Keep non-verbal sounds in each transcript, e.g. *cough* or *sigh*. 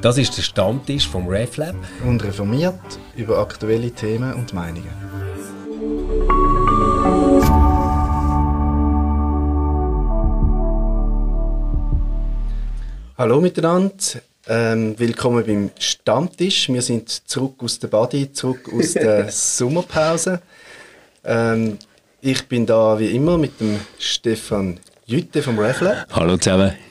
Das ist der Stammtisch vom RefLab. Und reformiert über aktuelle Themen und Meinungen. Hallo miteinander, ähm, willkommen beim Stammtisch. Wir sind zurück aus der Body, zurück aus der *laughs* Sommerpause. Ähm, ich bin da wie immer mit dem Stefan Jütte vom RefLab. Hallo zusammen.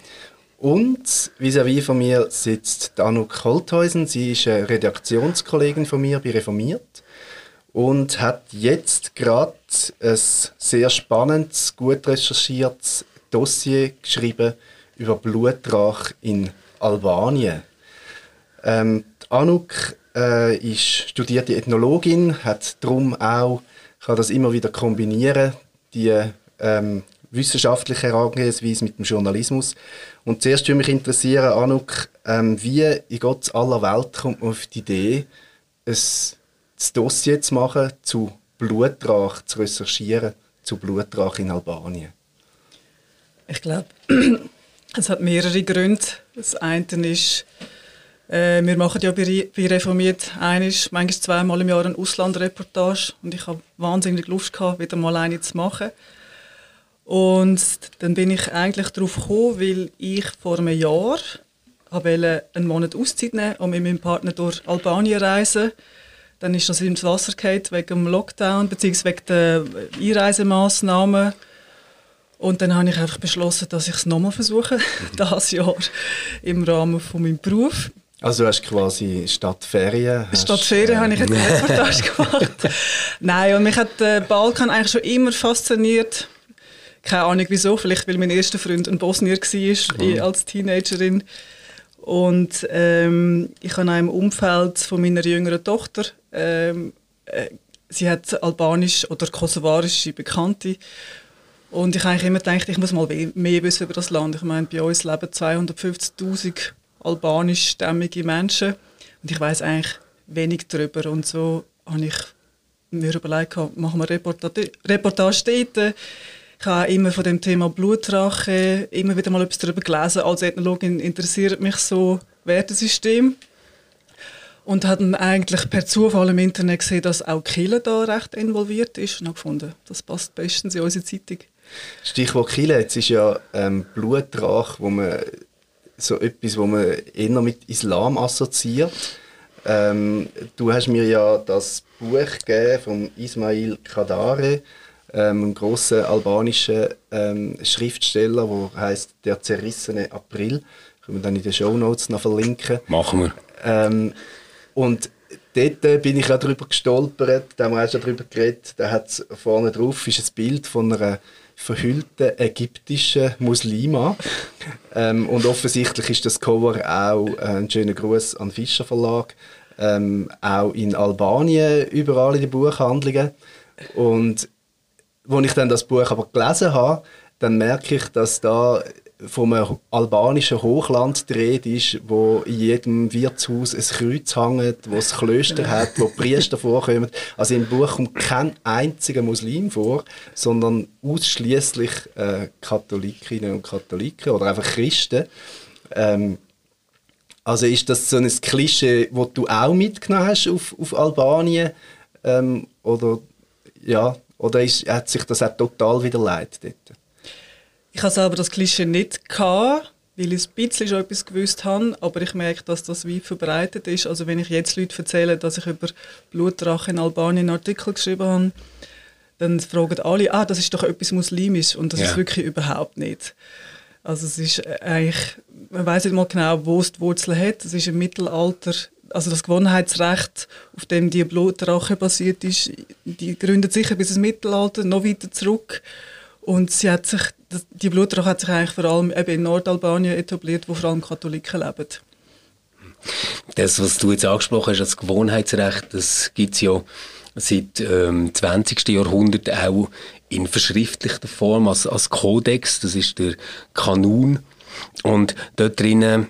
Und vis-à-vis von mir sitzt Anuk Holthäusen. Sie ist eine Redaktionskollegin von mir bei Reformiert und hat jetzt gerade ein sehr spannendes, gut recherchiertes Dossier geschrieben über Blutrach in Albanien. Ähm, Anuk äh, ist studierte Ethnologin, hat darum auch, kann das immer wieder kombinieren, die ähm, wissenschaftliche Herangehensweise mit dem Journalismus. Und zuerst würde mich interessieren, Anuk, ähm, wie in Gott aller Welt kommt man auf die Idee, ein, Dossier zu machen zu Blutrach, zu recherchieren zu Blutrach in Albanien? Ich glaube, *clears throat* es hat mehrere Gründe. Das eine ist, äh, wir machen ja bei, bei Reformiert einisch, manchmal zweimal im Jahr eine Auslandreportage und ich habe wahnsinnig Lust gehabt, wieder mal eine zu machen. Und dann bin ich eigentlich darauf gekommen, weil ich vor einem Jahr wollte einen Monat Auszeit nehmen und mit meinem Partner durch Albanien reisen. Dann ist das ins Wasser gefallen wegen dem Lockdown bzw. wegen der Einreisemaßnahmen. Und dann habe ich einfach beschlossen, dass ich es nochmal versuche, *laughs* dieses Jahr im Rahmen von meinem Beruf. Also du hast quasi statt Ferien... Statt Ferien äh, habe ich eine *laughs* Reportage gemacht. Nein, und mich hat der Balkan eigentlich schon immer fasziniert keine Ahnung wieso, vielleicht weil mein erster Freund ein Bosnier war mhm. als Teenagerin. Und ähm, ich habe auch im Umfeld von meiner jüngeren Tochter, ähm, äh, sie hat albanisch oder kosovarische Bekannte. Und ich habe immer gedacht, ich muss mal mehr wissen über das Land. Ich meine, bei uns leben 250'000 albanischstämmige Menschen und ich weiß eigentlich wenig darüber. Und so habe ich mir überlegt, machen wir Reportage, Reportage dort ich habe immer von dem Thema Blutrache immer wieder mal etwas darüber gelesen. Als Ethnologin interessiert mich so Wertesystem. Und habe eigentlich per Zufall im Internet gesehen, dass auch Kille da recht involviert ist. Und gefunden, das passt bestens in unsere Zeitung. Stichwort Kille, jetzt ist ja ähm, Blutrache, wo man so etwas, wo man eher mit Islam assoziiert. Ähm, du hast mir ja das Buch gegeben von Ismail Kadare ähm, ein großer albanischer ähm, Schriftsteller, der heißt Der zerrissene April. Können wir dann in den Show Notes noch verlinken. Machen wir. Ähm, und dort äh, bin ich auch darüber gestolpert, da haben wir auch schon darüber geredet, da hat vorne drauf ist ein Bild von einer verhüllten ägyptischen Muslima. ähm, und offensichtlich ist das Cover auch äh, ein schöner Gruß an Fischer Verlag. Ähm, auch in Albanien überall in den Buchhandlungen. Und als ich dann das Buch aber gelesen habe, dann merke ich, dass da vom albanischen Hochland dreht ist, wo in jedem Wirtshaus ein Kreuz hängt, wo es Klöster *laughs* hat, wo Priester vorkommen. Also im Buch kommt kein einziger Muslim vor, sondern ausschließlich äh, Katholikinnen und Katholiken oder einfach Christen. Ähm, also ist das so ein Klischee, das du auch mitgenommen hast auf, auf Albanien? Ähm, oder ja, oder ist, hat sich das auch total wieder leid dort? Ich hatte selber das Klischee nicht, gehabt, weil ich ein bisschen schon etwas gewusst habe, aber ich merke, dass das weit verbreitet ist. Also wenn ich jetzt Leute erzähle, dass ich über Blutrache in Albanien einen Artikel geschrieben habe, dann fragen alle, ah, das ist doch etwas Muslimisch und das ja. ist wirklich überhaupt nicht. Also es ist eigentlich, man weiß nicht mal genau, wo es die Wurzel hat. Es ist im Mittelalter also das Gewohnheitsrecht, auf dem die Blutrache basiert ist, die gründet sicher bis ins Mittelalter, noch weiter zurück. Und sie hat sich, die Blutrache hat sich eigentlich vor allem eben in Nordalbanien etabliert, wo vor allem Katholiken leben. Das, was du jetzt angesprochen hast, das Gewohnheitsrecht, das gibt es ja seit ähm, 20. Jahrhundert auch in verschriftlichter Form als, als Kodex. Das ist der Kanun. Und dort drinnen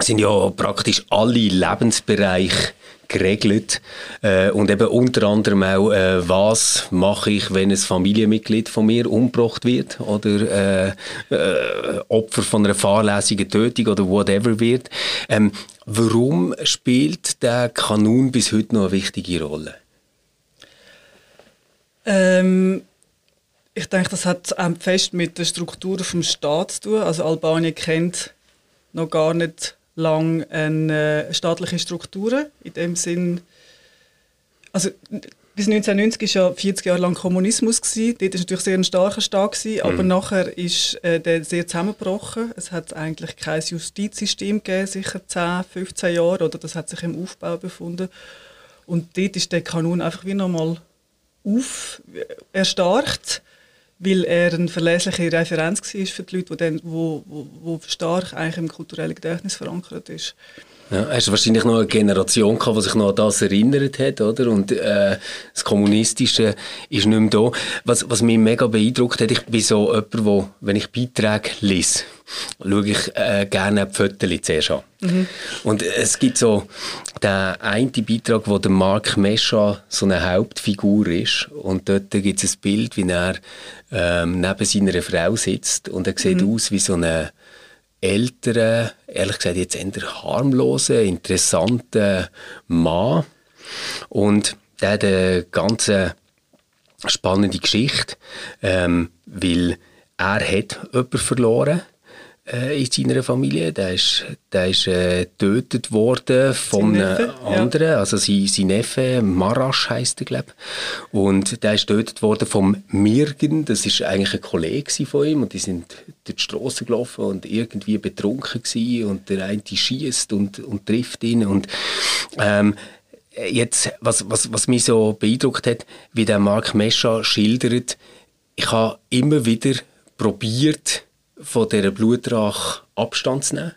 sind ja praktisch alle Lebensbereiche geregelt äh, und eben unter anderem auch, äh, was mache ich, wenn ein Familienmitglied von mir umgebracht wird oder äh, äh Opfer von einer fahrlässigen Tötung oder whatever wird. Ähm, Warum spielt der Kanun bis heute noch eine wichtige Rolle? Ähm, ich denke, das hat fest mit der Struktur des Staates zu tun. Also Albanien kennt noch gar nicht lange eine äh, staatliche Strukturen. In dem Sinn, also bis 1990 war ja 40 Jahre lang Kommunismus. Gewesen. Dort war natürlich sehr ein starker Staat, gewesen, mhm. aber nachher ist äh, der sehr zusammengebrochen. Es hat eigentlich kein Justizsystem gegeben, sicher 10, 15 Jahre, oder das hat sich im Aufbau befunden. Und dort ist der Kanun einfach wie nochmal auf, erstarkt, weil er eine verlässliche Referenz war für die Leute, die, dann, wo, wo, stark eigentlich im kulturellen Gedächtnis verankert ist. Ja, hast du wahrscheinlich noch eine Generation gehabt, die sich noch an das erinnert hat, oder? Und äh, das Kommunistische ist nicht mehr da. Was, was mich mega beeindruckt hat, ich bin so jemand, wo, wenn ich Beiträge lese, schaue ich äh, gerne die Fotos zuerst an. Mhm. Und es gibt so den einen Beitrag, wo der Mark Mescha so eine Hauptfigur ist. Und dort gibt es ein Bild, wie er ähm, neben seiner Frau sitzt und er sieht mhm. aus wie so eine älteren, ehrlich gesagt jetzt eher harmlosen, interessanten Mann. Und der hat eine ganz spannende Geschichte, ähm, weil er hat jemanden verloren äh, in seiner Familie. Der ist, der ist äh, getötet worden von einem anderen, ja. also sein, sein Neffe, Marasch heisst er, glaube Und der ist getötet worden vom Mirgen, das ist eigentlich ein Kollege von ihm. Und die sind durch die Straße gelaufen und irgendwie betrunken gewesen und der eine schießt und, und trifft ihn. Und ähm, jetzt, was, was, was mich so beeindruckt hat, wie der Mark Mescha schildert, ich habe immer wieder probiert, von dieser Blutrache Abstand zu nehmen.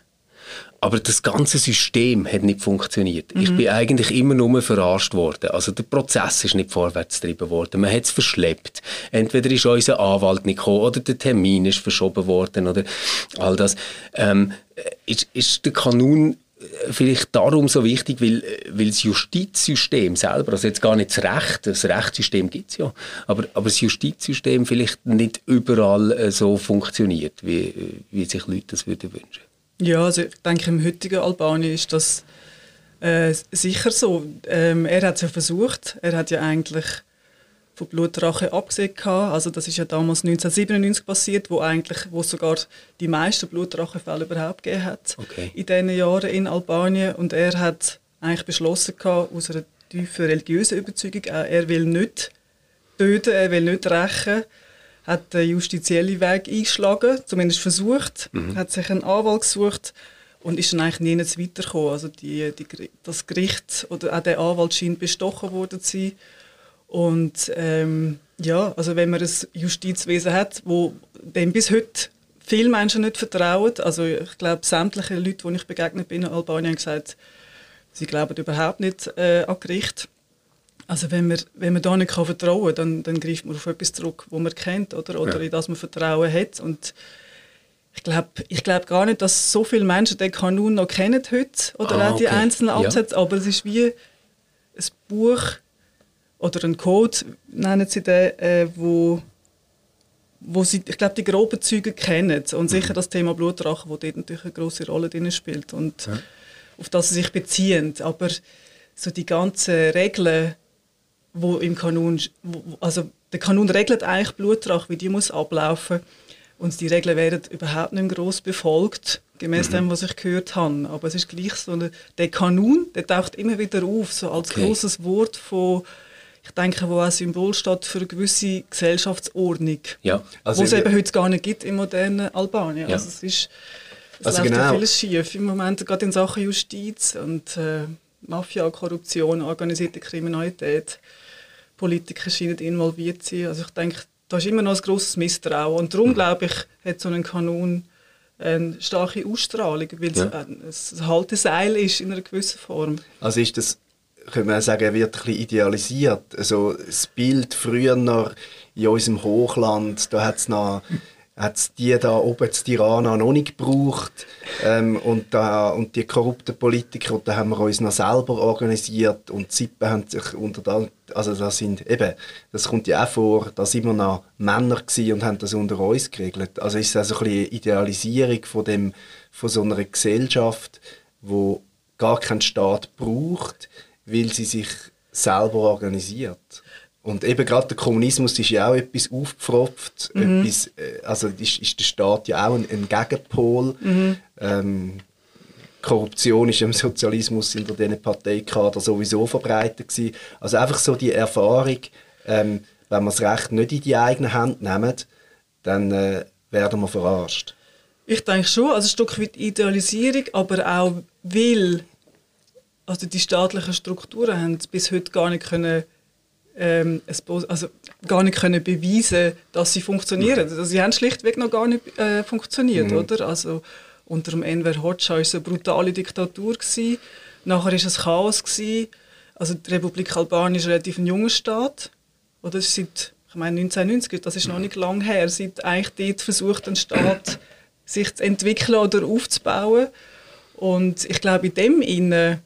Aber das ganze System hat nicht funktioniert. Mhm. Ich bin eigentlich immer nur verarscht worden. Also der Prozess ist nicht vorwärts getrieben worden. Man hat es verschleppt. Entweder ist unser Anwalt nicht gekommen oder der Termin ist verschoben worden oder all das. Ähm, ist, ist der Kanun vielleicht darum so wichtig, weil, weil das Justizsystem selber, also jetzt gar nicht das Recht, das Rechtssystem gibt es ja, aber, aber das Justizsystem vielleicht nicht überall äh, so funktioniert, wie, wie sich Leute das würden wünschen. Ja, also ich denke, im heutigen Albanien ist das äh, sicher so. Ähm, er hat es ja versucht, er hat ja eigentlich von Blutrache abgesehen. Also das ist ja damals 1997 passiert, wo eigentlich, wo sogar die meisten Blutrachefälle überhaupt gegeben hat okay. in diesen Jahren in Albanien. Und er hat eigentlich beschlossen gehabt, aus einer tiefen religiösen Überzeugung, er will nicht töten, er will nicht rächen, hat den justiziellen Weg eingeschlagen, zumindest versucht, mhm. hat sich einen Anwalt gesucht und ist dann eigentlich nie weitergekommen. Also die, die, das Gericht oder auch der Anwalt scheint bestochen worden zu sein. Und ähm, ja, also wenn man ein Justizwesen hat, wo dem bis heute viele Menschen nicht vertrauen, also ich glaube, sämtliche Leute, die ich begegnet bin in Albanien, haben gesagt, sie glauben überhaupt nicht äh, an Gericht. Also wenn man, wenn man da nicht kann vertrauen kann, dann, dann greift man auf etwas zurück, wo man kennt oder, oder ja. in das man Vertrauen hat. Und ich glaube ich glaub gar nicht, dass so viele Menschen den Kanun noch kennen heute oder ah, auch die einzelnen Absätze, ja. aber es ist wie ein Buch, oder einen Code, nennen sie den, äh, wo, wo sie, ich glaube, die groben Züge kennen und sicher mhm. das Thema Blutrache, wo dort natürlich eine große Rolle drin spielt und ja. auf das sie sich beziehen. Aber so die ganzen Regeln, wo im Kanun, wo, also der Kanun regelt eigentlich Blutrache, wie die muss ablaufen und die Regeln werden überhaupt nicht groß befolgt, gemäß mhm. dem, was ich gehört habe. Aber es ist gleich so, eine, der Kanun, der taucht immer wieder auf, so als okay. großes Wort von ich denke, wo ein Symbol steht für eine gewisse Gesellschaftsordnung, ja. also wo es eben heute gar nicht gibt im modernen Albanien. Ja. Also es ist es also läuft genau. vieles schief im Moment, gerade in Sachen Justiz und äh, Mafia, Korruption, organisierte Kriminalität. Politiker scheinen involviert zu sein. Also ich denke, da ist immer noch ein grosses Misstrauen. Und darum, mhm. glaube ich, hat so ein Kanon eine starke Ausstrahlung, weil ja. es ein Halteseil ist in einer gewissen Form. Also ist das können wir sagen, wird ein bisschen idealisiert. Also das Bild früher noch in unserem Hochland, da hat es noch hat's die da oben zu Tirana noch nicht gebraucht ähm, und, da, und die korrupten Politiker, da haben wir uns noch selber organisiert und die Sippen haben sich unter da, also das sind eben, das kommt ja auch vor, da sind wir noch Männer und haben das unter uns geregelt. Also ist es also ein bisschen eine Idealisierung von, dem, von so einer Gesellschaft, wo gar keinen Staat braucht, weil sie sich selber organisiert. Und eben gerade der Kommunismus ist ja auch etwas aufgepfropft. Mhm. Etwas, äh, also ist, ist der Staat ja auch ein, ein Gegenpol. Mhm. Ähm, Korruption ist im Sozialismus in diesen Parteikader sowieso verbreitet gewesen. Also einfach so die Erfahrung, ähm, wenn wir das Recht nicht in die eigene Hand nehmen, dann äh, werden wir verarscht. Ich denke schon, also ein Stück weit Idealisierung, aber auch weil also die staatlichen Strukturen haben bis heute gar nicht können ähm, also gar nicht können beweisen, dass sie funktionieren. Also sie haben schlichtweg noch gar nicht äh, funktioniert, mhm. oder? Also unter dem Enver Hoxha war es eine brutale Diktatur gewesen. Nachher war es Chaos gewesen. Also die Republik Albanien ist relativ ein junger Staat, oder? Seit ich meine 1990, das ist noch nicht lange her, seit eigentlich dort versucht ein Staat sich zu entwickeln oder aufzubauen. Und ich glaube in dem Inne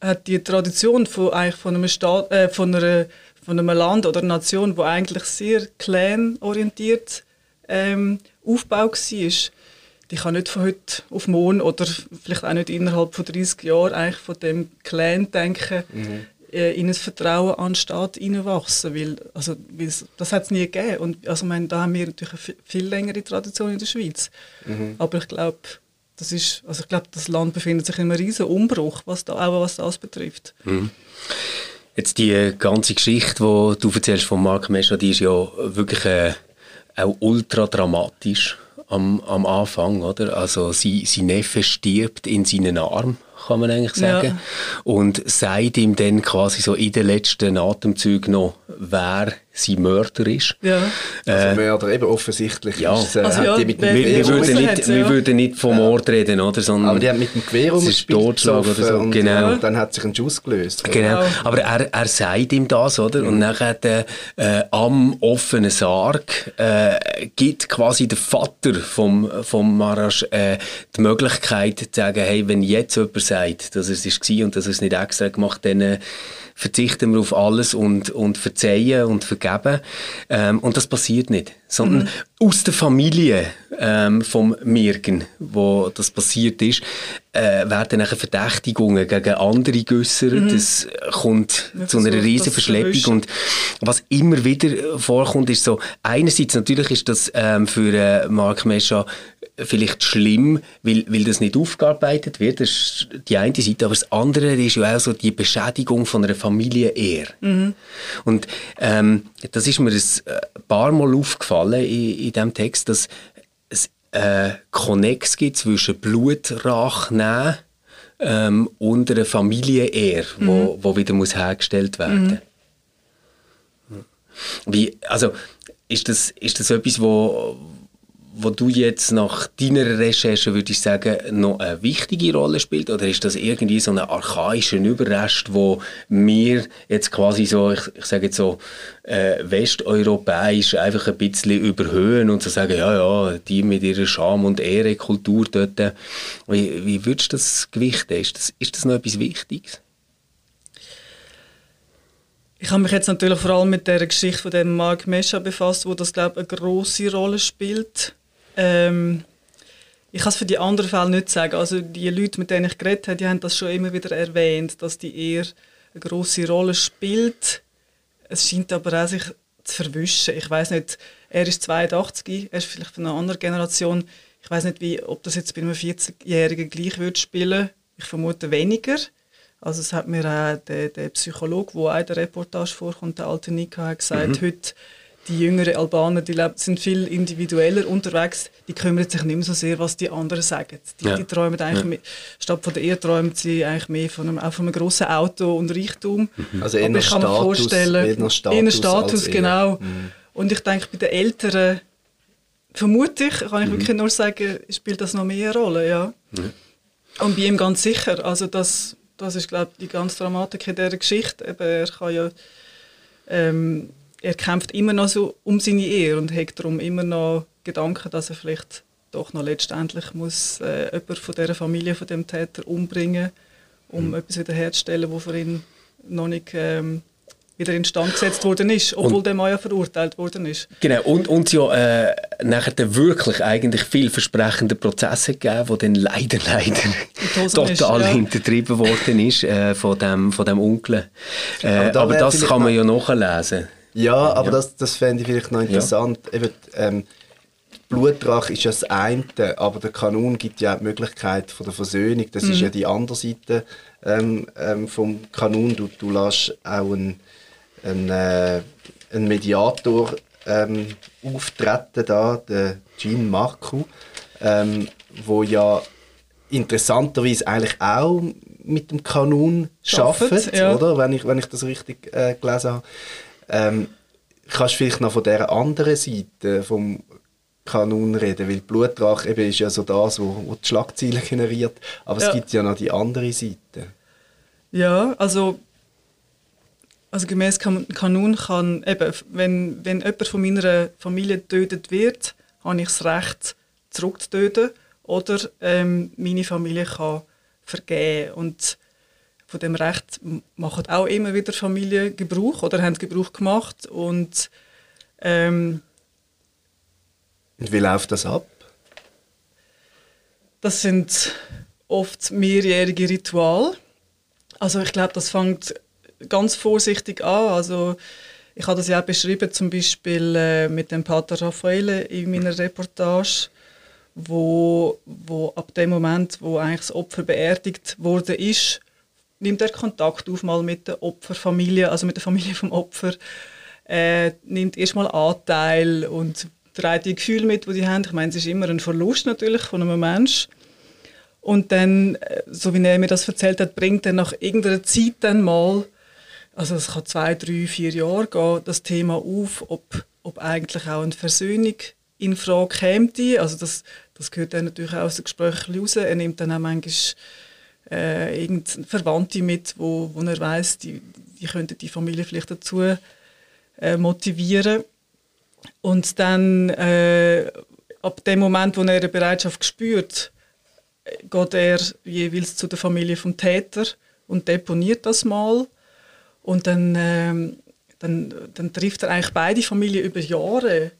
hat die Tradition von, eigentlich von, einem Staat, äh, von, einer, von einem Land oder einer Nation, wo eigentlich sehr clan-orientiert ähm, Aufbau war, die kann nicht von heute auf morgen oder vielleicht auch nicht innerhalb von 30 Jahren eigentlich von dem Clan-Denken mhm. äh, in ein Vertrauen an den Staat hineinwachsen, weil, also, das hat es nie gegeben. Und also, meine, da haben wir natürlich eine viel längere Tradition in der Schweiz. Mhm. Aber ich glaube, das ist, also ich glaube, das Land befindet sich in einem riesen Umbruch, was da, auch was das betrifft. Mhm. Jetzt die ganze Geschichte, die du erzählst von Mark Mescha, die ist ja wirklich äh, auch ultra dramatisch am, am Anfang, oder? Also sie, sein Neffe stirbt in seinen Arm kann man eigentlich sagen. Ja. Und sagt ihm dann quasi so in den letzten Atemzügen noch, wer sein Mörder ist. Ja. Also Mörder, eben offensichtlich ja. ist äh, also, ja, die mit dem wir, wir, würden nicht, ja. wir würden nicht vom Mord reden, oder? Sondern aber die haben mit dem Gewehr umgespielt. Totschlag oder so, und, genau. Und dann hat sich ein Schuss gelöst. Genau, aber er, er sagt ihm das, oder? Mhm. Und nachher äh, äh, am offenen Sarg äh, gibt quasi der Vater vom, vom Marasch äh, die Möglichkeit zu sagen, hey, wenn jetzt jemand sagt, dass es war und dass er es nicht extra gemacht hat, dann äh, verzichten wir auf alles und, und verzeihen und vergeben. Ähm, und das passiert nicht. Sondern mhm. aus der Familie ähm, vom Mirgen, wo das passiert ist, äh, werden nachher Verdächtigungen gegen andere geäussert. Mhm. Das kommt ja, zu einer riesen Verschleppung. Und was immer wieder vorkommt, ist so, einerseits natürlich ist das ähm, für äh, Mark Mescha vielleicht schlimm, weil, weil das nicht aufgearbeitet wird. Das ist die eine Seite. Aber das andere ist ja auch so die Beschädigung von einer Familie eher. Mhm. Und ähm, das ist mir ein äh, paar Mal aufgefallen in, in diesem Text, dass es äh, Konnex gibt zwischen Blutrache nehmen ähm, und einer Familie-Ehr, mhm. wo, wo wieder muss hergestellt werden mhm. Wie, also, ist das, ist das etwas, wo, wo du jetzt nach deiner Recherche würdest sagen, noch eine wichtige Rolle spielt? Oder ist das irgendwie so ein archaischer Überrest, wo wir jetzt quasi so, ich, ich sage jetzt so, äh, westeuropäisch einfach ein bisschen überhöhen und so sagen, ja, ja, die mit ihrer Scham- und Ehrekultur dort. Wie, wie würdest du das gewichten? Ist das, ist das noch etwas Wichtiges? Ich habe mich jetzt natürlich vor allem mit der Geschichte von dem Mark Mesha befasst, wo das glaube ich eine große Rolle spielt. Ähm, ich kann es für die anderen Fälle nicht sagen. Also die Leute, mit denen ich geredet habe, die haben das schon immer wieder erwähnt, dass die eher eine große Rolle spielt. Es scheint aber auch sich zu verwischen. Ich weiß nicht, er ist 82, er ist vielleicht von einer anderen Generation. Ich weiß nicht, wie, ob das jetzt bei einem 40-Jährigen gleich wird spielen. Ich vermute weniger. Also es hat mir auch der, der Psychologe, der auch in der Reportage vorkommt, der alte Nika, gesagt, mhm. heute die jüngeren Albaner, die sind viel individueller unterwegs, die kümmern sich nicht mehr so sehr, was die anderen sagen. Die, ja. die träumen eigentlich ja. mehr, statt von der Ehe träumen sie eigentlich mehr von einem, auch von einem grossen Auto und Reichtum. Mhm. Also eher Status, kann mir vorstellen, eher Status, Status genau. Mhm. Und ich denke, bei den Älteren, vermute ich, kann ich mhm. wirklich nur sagen, spielt das noch mehr eine Rolle, ja. Und bei ihm ganz sicher, also das, das ist, glaube ich, die ganze Dramatik in dieser Geschichte. Eben, er kann ja ähm, er kämpft immer noch so um seine Ehe und hat darum immer noch Gedanken, dass er vielleicht doch noch letztendlich muss äh, jemanden von der Familie von dem Täter umbringen, um mhm. etwas wiederherzustellen, was für ihn noch nicht ähm, wieder instand gesetzt worden ist, obwohl und, der Mann ja verurteilt worden ist. Genau, und, und ja äh, nachher dann wirklich eigentlich vielversprechende Prozesse gegeben, wo dann leider, *laughs* leider total ist, ja. hintertrieben worden ist äh, von, dem, von dem Onkel. Äh, aber, aber das kann man ja nachlesen. Ja, aber ja. das, das fände ich vielleicht noch interessant. Ja. Eben, ähm, Blutdrache ist ja das eine, aber der Kanon gibt ja auch die Möglichkeit von der Versöhnung. Das mhm. ist ja die andere Seite ähm, ähm, vom Kanon. Du, du lässt auch einen, einen, äh, einen Mediator ähm, auftreten, da, den Jean Marco, ähm, wo ja interessanterweise eigentlich auch mit dem Kanon arbeitet, ja. oder? Wenn ich, wenn ich das richtig äh, gelesen habe. Ähm, kannst du vielleicht noch von der anderen Seite vom Kanon reden, weil Blutdrache eben ist ja so das, wo, wo die Schlagzeilen generiert, aber ja. es gibt ja noch die andere Seite. Ja, also also gemäß Kanon kann eben, wenn, wenn jemand von meiner Familie getötet wird, habe ich das Recht, zurückzutöten oder ähm, meine Familie kann vergeben und von dem Recht machen auch immer wieder Familien Gebrauch oder haben Gebrauch gemacht und ähm, und wie läuft das ab? Das sind oft mehrjährige Rituale. Also ich glaube, das fängt ganz vorsichtig an. Also ich habe das ja auch beschrieben, zum Beispiel äh, mit dem Pater Raffaele in meiner Reportage, wo, wo ab dem Moment, wo eigentlich das Opfer beerdigt wurde, ist, nimmt er Kontakt auf mal mit der Opferfamilie, also mit der Familie vom Opfer, äh, nimmt erstmal Anteil und trägt die Gefühle mit, die sie haben. Ich meine, es ist immer ein Verlust natürlich von einem Menschen. Und dann, äh, so wie er mir das erzählt hat, bringt er nach irgendeiner Zeit dann mal, also es kann zwei, drei, vier Jahre gehen, das Thema auf, ob, ob eigentlich auch eine Versöhnung in Frage käme. Also das, das gehört dann natürlich auch aus den Gesprächen raus. Er nimmt dann auch manchmal äh, irgendeine Verwandte mit, wo, wo er weiß, die, die könnten die Familie vielleicht dazu äh, motivieren. Und dann, äh, ab dem Moment, wo er eine Bereitschaft spürt, geht er jeweils zu der Familie vom Täter und deponiert das mal. Und dann, äh, dann, dann trifft er eigentlich beide Familien über Jahre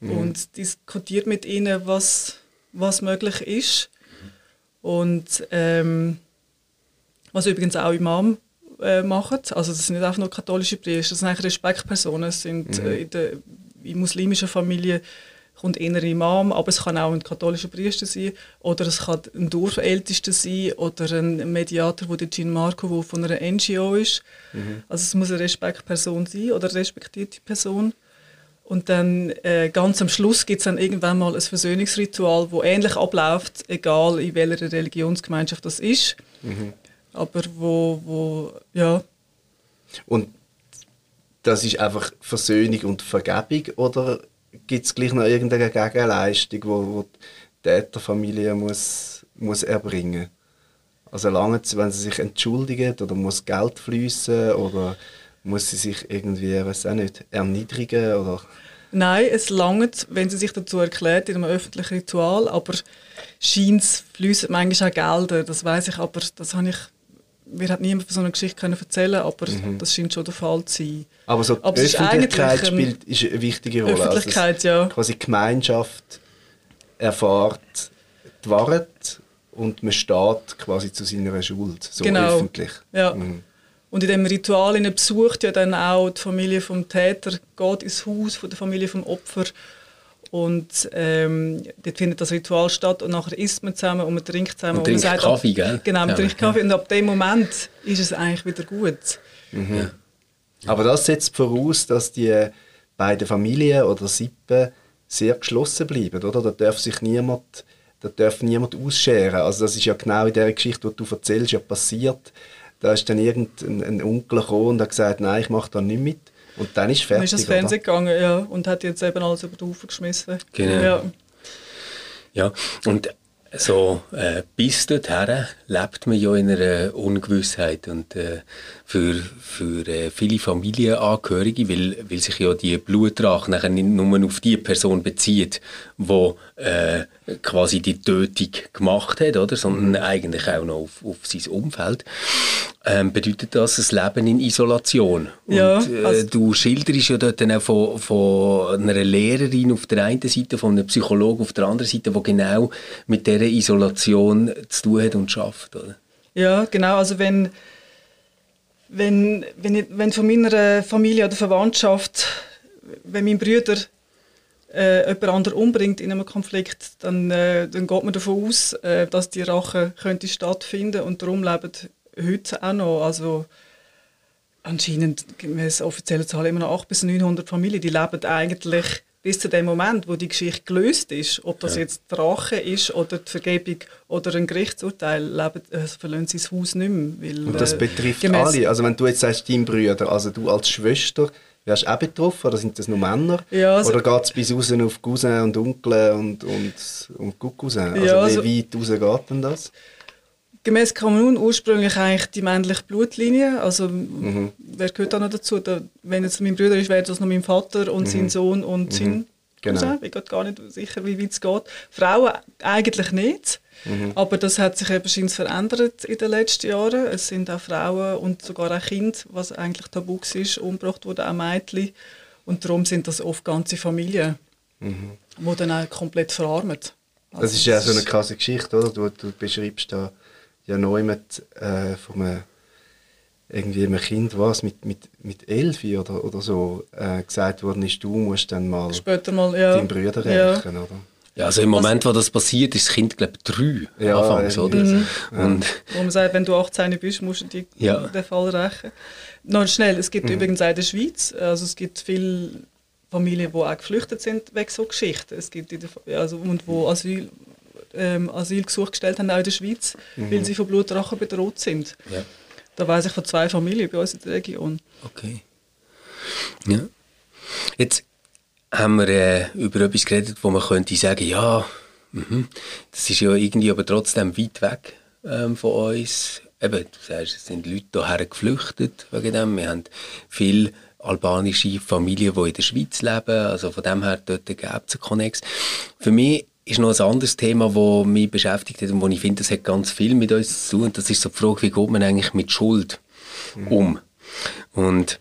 mhm. und diskutiert mit ihnen, was, was möglich ist. Und ähm, was übrigens auch Imam äh, machen. Also das sind nicht einfach nur katholische Priester, das sind eigentlich Respektpersonen. Das sind, mhm. äh, in der in muslimischen Familien kommt eher ein Imam, aber es kann auch ein katholischer Priester sein oder es kann ein Dorfältester sein oder ein Mediator, wo der Gin Marco, der von einer NGO ist. Mhm. Also es muss eine Respektperson sein oder eine respektierte Person. Und dann äh, ganz am Schluss gibt es dann irgendwann mal ein Versöhnungsritual, wo ähnlich abläuft, egal in welcher Religionsgemeinschaft das ist. Mhm. Aber wo, wo, ja. Und das ist einfach Versöhnung und Vergebung oder gibt es gleich noch irgendeine Gegenleistung, wo, wo die Täterfamilie muss, muss erbringen Also lange, wenn sie sich entschuldigen oder muss Geld fließen oder muss sie sich irgendwie, weiß auch nicht, erniedrigen oder Nein, es langt, wenn sie sich dazu erklärt in einem öffentlichen Ritual, aber scheint es fließen manchmal auch Gelder, das weiß ich, aber das habe ich mir hat niemand von so einer Geschichte können erzählen aber mhm. das scheint schon der Fall zu sein. Aber so aber die Öffentlichkeit spielt ist eine wichtige Rolle. Also Öffentlichkeit, also ja. Quasi die Gemeinschaft erfahrt die Wahrheit und man steht quasi zu seiner Schuld, so genau. öffentlich. Ja. Mhm. Und in dem Ritual besucht ja dann auch die Familie vom Täter, geht ins Haus von der Familie vom Opfer und ähm, dort findet das Ritual statt und nachher isst man zusammen und man trinkt zusammen. Und, trinkt sagt, Kaffee, gell? Genau, man ja. trinkt Kaffee und ab dem Moment ist es eigentlich wieder gut. Mhm. Ja. Aber das setzt voraus, dass die beiden Familien oder Sippen sehr geschlossen bleiben, oder? Da darf sich niemand, da darf niemand ausscheren. Also das ist ja genau in der Geschichte, die du erzählst, ja passiert. Da ist dann irgendein Onkel gekommen und hat gesagt, nein, ich mache da nicht mit. Und dann ist fertig. Dann ist das Fernsehen oder? gegangen, ja, und hat jetzt eben alles über den Haufen geschmissen. Genau. Ja, ja. und so äh, bis dorthin lebt man ja in einer Ungewissheit und äh, für, für äh, viele Familienangehörige, weil, weil sich ja die Blutrache nachher nicht nur auf die Person bezieht, die äh, quasi die Tötung gemacht hat, oder, sondern mhm. eigentlich auch noch auf, auf sein Umfeld. ähm, bedeutet das ein Leben in Isolation. Ja, und, äh, also- du schilderst ja dort dann auch von, von einer Lehrerin auf der einen Seite, von einem Psychologen auf der anderen Seite, die genau mit dieser Isolation zu tun hat und schafft. Oder? Ja, genau. Also wenn, wenn, wenn, ich, wenn von meiner Familie oder Verwandtschaft, wenn mein Bruder äh, jemand anderen umbringt in einem Konflikt, dann, äh, dann geht man davon aus, äh, dass die Rache könnte stattfinden und darum leben heute auch noch, also anscheinend gemäß offizieller Zahl immer noch 800 bis 900 Familien, die leben eigentlich bis zu dem Moment, wo die Geschichte gelöst ist, ob das jetzt die Rache ist oder die Vergebung oder ein Gerichtsurteil, leben, äh, verlassen sie das Haus nicht mehr. Weil, Und das äh, betrifft alle. Also wenn du jetzt sagst, dein Brüder, also du als Schwester, wärst du auch betroffen oder sind das nur Männer? Ja, also- oder geht es bis raus auf Cousin und Onkel und, und, und Cousin? Also Ja, wie also- weit raus geht denn das? Gemäß Kamerun ursprünglich eigentlich die männliche Blutlinie. Also Mhm. wer gehört da noch dazu? Da, wenn jetzt mein Bruder ist, wäre das noch mein Vater und sein Sohn und sein Mhm. Genau. Cousin. Ich bin gar nicht sicher, wie weit es geht. Frauen eigentlich nicht. Mhm. Aber das hat sich eben verändert in den letzten Jahren. Es sind auch Frauen und sogar auch Kinder, was eigentlich tabu war, umgebracht wurden, auch Mädchen. Und darum sind das oft ganze Familien, die dann auch komplett verarmen. Mhm. Das ist ja so eine krasse Geschichte, oder? Du, du beschreibst da ja mit äh, von einem, irgendwie einem Kind, was mit, mit, mit elf oder, oder so äh, gesagt worden ist, du musst dann mal Später mal, ja. deinen Brüder ja. rächen, oder? Ja, also im Moment, wo das passiert, ist das Kind, glaube ich, drei Ja, anfangs, oder? irgendwie Und, Wo man sagt, wenn du 18 bist, musst du die, Ja. den Fall rächen. Noch schnell, es Mhm. gibt übrigens auch in der Schweiz, also es gibt viele Familien, die auch geflüchtet sind wegen so Geschichten. Es gibt in der, also, und wo Asyl, ähm, Asylgesuch gestellt haben, auch in der Schweiz, Mhm. weil sie von Blutrache bedroht sind. ja. Da weiß ich von zwei Familien bei uns in der Region. Okay. Ja. Jetzt haben wir äh, über etwas geredet, wo man könnte sagen, ja, mhm, das ist ja irgendwie aber trotzdem weit weg ähm, von uns. Eben, du sagst, es sind Leute hierher geflüchtet wegen dem. Wir haben viele albanische Familien, die in der Schweiz leben. Also von dem her dort gibt es einen Konnex. Für mich ist noch ein anderes Thema, das mich beschäftigt hat und wo ich finde, das hat ganz viel mit uns zu tun. Und das ist so die Frage, wie geht man eigentlich mit Schuld um? Und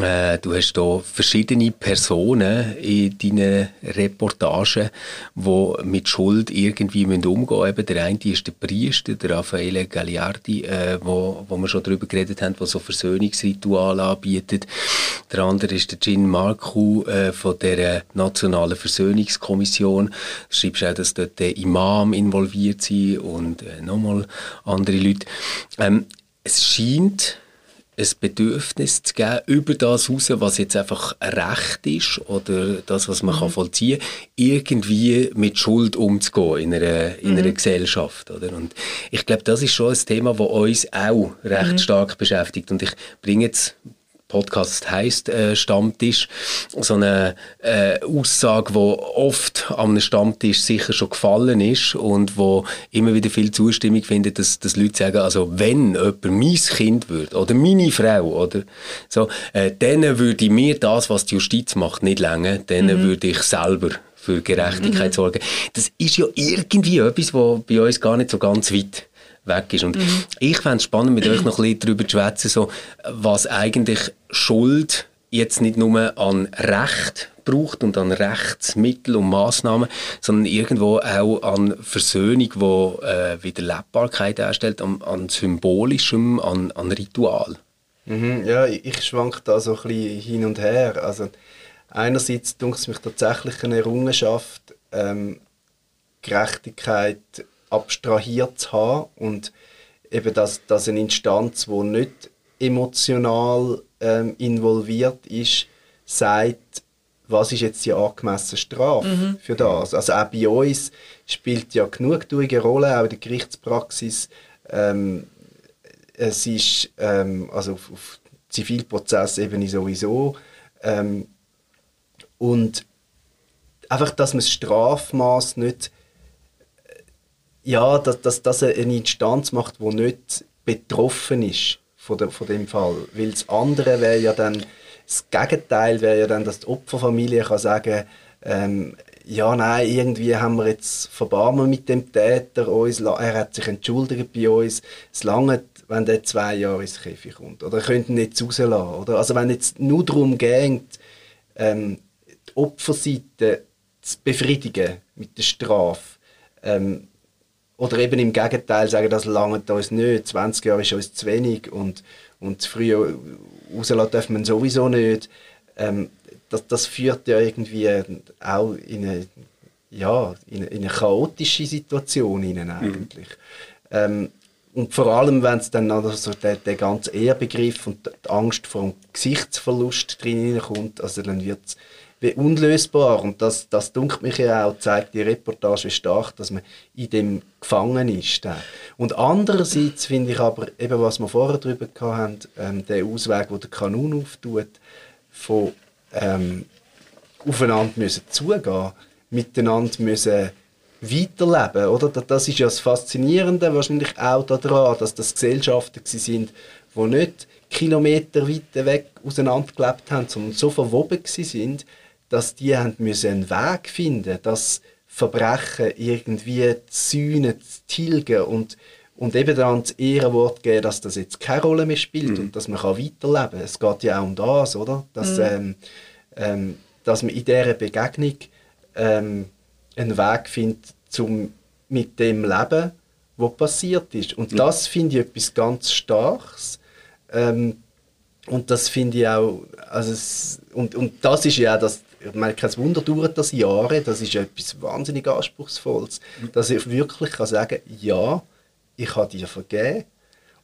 äh, du hast hier verschiedene Personen in deinen Reportagen, die mit Schuld irgendwie umgehen müssen. Eben Der eine ist der Priester, der Raffaele Gagliardi, äh, wo, wo wir schon darüber geredet haben, der so Versöhnungsrituale anbietet. Der andere ist der Gin Marcu äh, von der Nationalen Versöhnungskommission. Du schreibst auch, dass dort der Imam involviert sind und äh, nochmal andere Leute. Ähm, es scheint ein Bedürfnis zu geben, über das raus, was jetzt einfach ein Recht ist oder das, was man kann vollziehen kann, irgendwie mit Schuld umzugehen in einer, in einer Gesellschaft. Oder? Und ich glaube, das ist schon ein Thema, das uns auch recht stark beschäftigt. Und ich bringe jetzt Podcast heißt äh, Stammtisch, so eine äh, Aussage, wo oft einem Stammtisch sicher schon gefallen ist und wo immer wieder viel Zustimmung findet, dass, dass Leute sagen, also wenn jemand mein Kind würde oder meine Frau oder so, äh, dann würde mir das, was die Justiz macht, nicht länger, dann würde ich selber für Gerechtigkeit sorgen. Das ist ja irgendwie etwas, was bei uns gar nicht so ganz weit weg ist. Und ich fände es spannend, mit euch noch ein bisschen darüber zu schwätzen, so, was eigentlich Schuld jetzt nicht nur an Recht braucht und an Rechtsmittel und Massnahmen, sondern irgendwo auch an Versöhnung, wo äh, wieder Lebbarkeit darstellt, an, an Symbolischem, an, an Ritual. Mhm, ja, ich ich schwank da so ein bisschen hin und her. Also einerseits dunkt es mich tatsächlich eine Errungenschaft, ähm, Gerechtigkeit abstrahiert zu haben und eben, dass, dass eine Instanz, die nicht emotional ähm, involviert ist, sagt, was ist jetzt die angemessene Strafe für das. Also auch bei uns spielt ja Genugtuung eine Rolle, auch in der Gerichtspraxis. Ähm, es ist ähm, also auf, auf Zivilprozessebene sowieso ähm, und einfach, dass man das Strafmaß nicht ja, dass, dass, dass er eine Instanz macht, die nicht betroffen ist von, der, von dem Fall. Weil das andere wäre ja dann, das Gegenteil wäre ja dann, dass die Opferfamilie kann sagen, ähm, ja, nein, irgendwie haben wir jetzt Verbarmen mit dem Täter, uns, er hat sich entschuldigt bei uns, es lange, wenn der zwei Jahre ins Käfig kommt. Oder könnten nicht rauslassen. Oder? Also wenn jetzt nur darum geht, ähm, die Opferseite zu befriedigen mit der Strafe, ähm, oder eben im Gegenteil sagen, das langt uns nicht, 20 Jahre ist uns zu wenig und, und zu früh rauslassen dürfen wir sowieso nicht. Ähm, das, das führt ja irgendwie auch in eine, ja, in, in eine chaotische Situation hinein eigentlich. Mhm. Ähm, und vor allem, wenn es dann also der, der ganze Ehrbegriff und die Angst vor dem Gesichtsverlust drin kommt, also dann wird es wie unlösbar. Und das, das dunkelt mich ja auch, zeigt die Reportage, wie stark, dass man in dem gefangen ist. Und andererseits finde ich aber, eben was wir vorher darüber hatten, ähm, der Ausweg, wo der Kanun auftut, von ähm, aufeinander müssen zugehen, miteinander müssen weiterleben, oder? Das ist ja das Faszinierende wahrscheinlich auch daran, dass das Gesellschaften sind, die nicht Kilometer weit weg auseinander gelebt haben, sondern so verwoben sind, dass die haben müssen einen Weg finden, das Verbrechen irgendwie zu sühnen, zu tilgen und, und eben dann das Ehrenwort geben, dass das jetzt keine Rolle mehr spielt mhm. und dass man weiterleben kann. Es geht ja auch um das, oder? Dass, mhm. ähm, ähm, dass man in dieser Begegnung ähm, einen Weg findet, um mit dem Leben, was passiert ist. Und mhm. das finde ich etwas ganz Starkes. Ähm, und das finde ich auch, also es, und, und das ist ja auch das, meine, kein Wunder dauert das Jahre, das ist etwas wahnsinnig Anspruchsvolles, dass ich wirklich kann sagen ja, ich habe dir vergeben.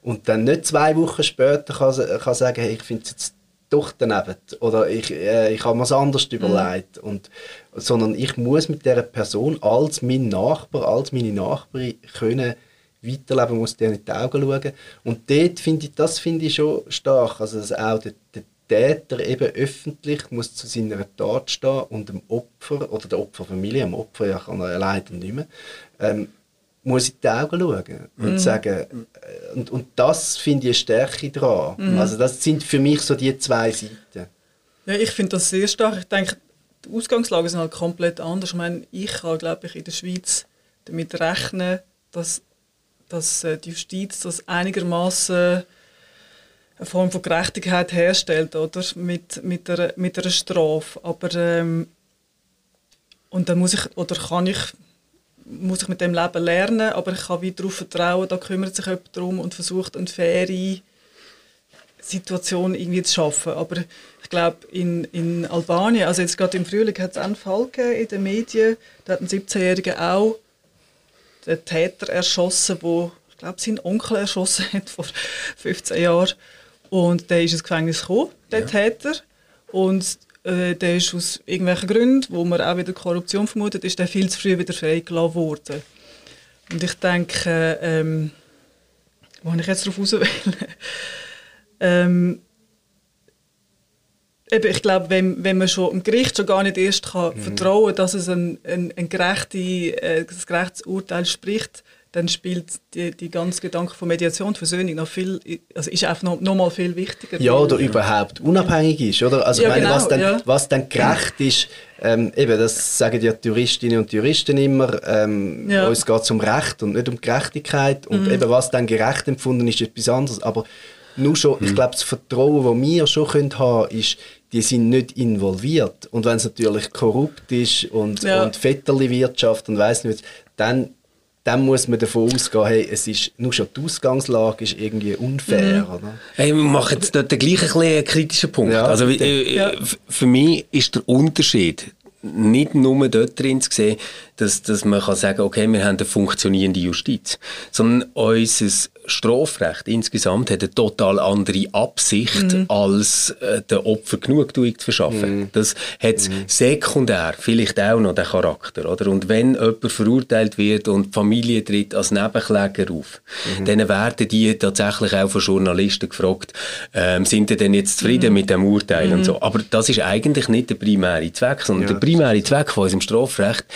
Und dann nicht zwei Wochen später kann, kann sagen, hey, ich finde es jetzt doch daneben. Oder ich, äh, ich habe mir es anders mhm. überlegt. Und, sondern ich muss mit dieser Person als mein Nachbar, als meine Nachbarin können weiterleben, muss dir in die Augen schauen. Und dort finde ich, das finde ich schon stark, also dass auch der, der Täter eben öffentlich muss zu seiner Tat stehen und dem Opfer oder der Opferfamilie, dem Opfer ja kann er leider nicht mehr, ähm, muss in die Augen schauen und mhm. sagen, äh, und, und das finde ich eine Stärke daran. Mhm. Also das sind für mich so die zwei Seiten. Ja, ich finde das sehr stark. Ich denke, die Ausgangslagen sind halt komplett anders. Ich meine, ich kann, glaube ich, in der Schweiz damit rechnen, dass, dass äh, die Justiz das einigermaßen eine Form von Gerechtigkeit herstellt, oder? Mit, mit, einer, mit einer Strafe. Aber, ähm, und dann muss ich, oder kann ich, muss ich mit dem Leben lernen, aber ich kann wieder darauf vertrauen, da kümmert sich jemand darum und versucht eine faire Situation irgendwie zu schaffen. Aber ich glaube, in, in Albanien, also jetzt gerade im Frühling hat es einen Fall gegeben in den Medien, da hat ein 17-Jähriger auch den Täter erschossen, wo ich glaube, sein Onkel erschossen hat *laughs* vor 15 Jahren. Und der ist ins Gefängnis gekommen, der ja. Täter. Und äh, der ist aus irgendwelchen Gründen, wo man auch wieder Korruption vermutet, ist der viel zu früh wieder freigelassen worden. Und ich denke, ähm, wo ich jetzt darauf auswählen? *laughs* ähm, eben, ich glaube, wenn, wenn man schon im Gericht schon gar nicht erst kann mhm. vertrauen kann, dass es ein, ein, ein, gerechte, äh, ein gerechtes Urteil spricht, dann spielt die, die ganze Gedanke von Mediation, Versöhnung noch viel, also ist einfach noch, noch mal viel wichtiger. Ja, oder überhaupt unabhängig ist, oder? Also ja, meine, genau, was, dann, ja. was dann gerecht ist, ähm, eben, das sagen ja die Juristinnen und Juristen immer, ähm, ja. uns geht es um Recht und nicht um Gerechtigkeit und mhm. eben, was dann gerecht empfunden ist, ist etwas anderes, aber nur schon, mhm. ich glaube, das Vertrauen, das wir schon können haben ist, die sind nicht involviert. Und wenn es natürlich korrupt ist und, ja. und Vetterli-Wirtschaft und weiss nicht, dann dann muss man davon ausgehen, hey, es ist, nur schon die Ausgangslage ist irgendwie unfair. Mhm. Oder? Hey, wir machen jetzt dort gleich ein, einen kritischen Punkt. Ja, also, äh, ja. Für mich ist der Unterschied nicht nur dort drin zu sehen, dass, dass man kann sagen okay, wir haben eine funktionierende Justiz, sondern unser Strafrecht insgesamt hat eine total andere Absicht, mhm. als äh, den Opfer Genugtuung zu verschaffen. Mhm. Das hat mhm. sekundär vielleicht auch noch den Charakter. Oder? Und wenn jemand verurteilt wird und die Familie tritt als Nebenkläger auf, mhm. dann werden die tatsächlich auch von Journalisten gefragt, ähm, sind die denn jetzt zufrieden mhm. mit dem Urteil und mhm. so. Aber das ist eigentlich nicht der primäre Zweck, sondern ja. der primäre Zweck von unserem Strafrecht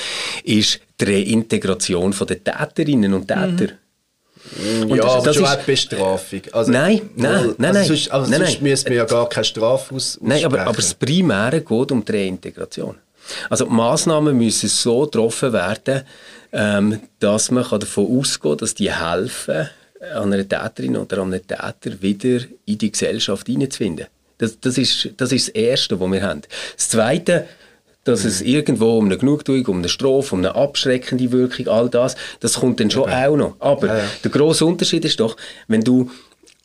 ist die Reintegration der Täterinnen und Täter. Und ja, aber das schon ist, Bestrafung. Also, nein, nein, nein, also Sonst, also nein, sonst nein. müssen wir ja gar keine Strafe aus, Nein, aber, aber das Primäre geht um die Reintegration. Also Massnahmen müssen so getroffen werden, ähm, dass man davon ausgehen kann, dass die helfen, an einer Täterin oder an einem Täter wieder in die Gesellschaft hineinzufinden. Das, das, ist, das ist das Erste, was wir haben. Das Zweite, dass es irgendwo um eine Genugtuung, um eine Strophe, um eine abschreckende Wirkung, all das, das kommt dann schon okay. auch noch. Aber ja, ja. der grosse Unterschied ist doch, wenn du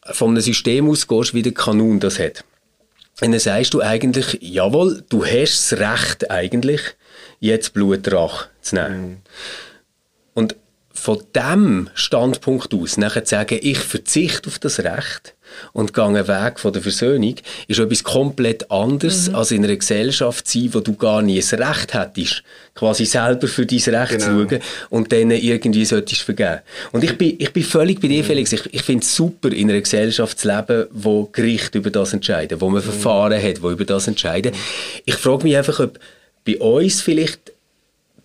von einem System ausgehst, wie der Kanun das hat, dann sagst du eigentlich, jawohl, du hast das Recht eigentlich, jetzt Blutrache zu nehmen. Mhm. Und von dem Standpunkt aus nachher zu sagen, ich verzichte auf das Recht und gehe einen Weg von der Versöhnung, ist etwas komplett anderes, mhm. als in einer Gesellschaft zu sein, wo du gar nie das Recht hättest, quasi selber für dein Recht genau. zu schauen und dann irgendwie solltest vergeben. Und ich bin, ich bin völlig bei dir, mhm. Felix. Ich, ich finde es super, in einer Gesellschaft zu leben, wo Gericht über das entscheiden, wo man mhm. Verfahren hat, wo über das entscheiden. Ich frage mich einfach, ob bei uns vielleicht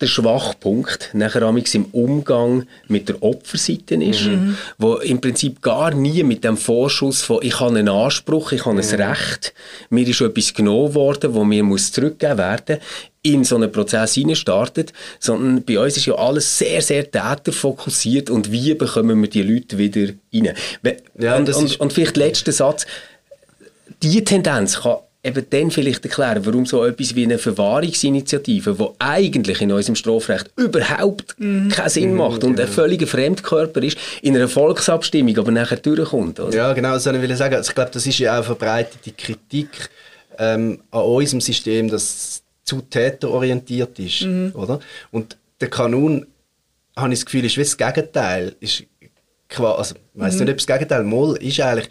der Schwachpunkt nachher im Umgang mit der Opferseite ist, mhm. wo im Prinzip gar nie mit dem Vorschuss von ich habe einen Anspruch, ich habe mhm. ein Recht, mir ist etwas genommen worden, wo mir muss zurückgegeben werden, in so einen Prozess startet, sondern bei uns ist ja alles sehr, sehr täterfokussiert und wie bekommen wir die Leute wieder rein. Ja, und, und, und vielleicht letzter Satz, die Tendenz kann eben dann vielleicht erklären, warum so etwas wie eine Verwahrungsinitiative, die eigentlich in unserem Strafrecht überhaupt mhm. keinen Sinn mhm, macht und genau. ein völliger Fremdkörper ist, in einer Volksabstimmung aber nachher durchkommt. Oder? Ja, genau, das wollte ich sagen. Also ich glaube, das ist ja auch verbreitete Kritik ähm, an unserem System, das zu täterorientiert ist. Mhm. Oder? Und der Kanun, habe ich das Gefühl, ist wie das Gegenteil. Ist, also, ich weiß mhm. nicht, ob das Gegenteil mal ist eigentlich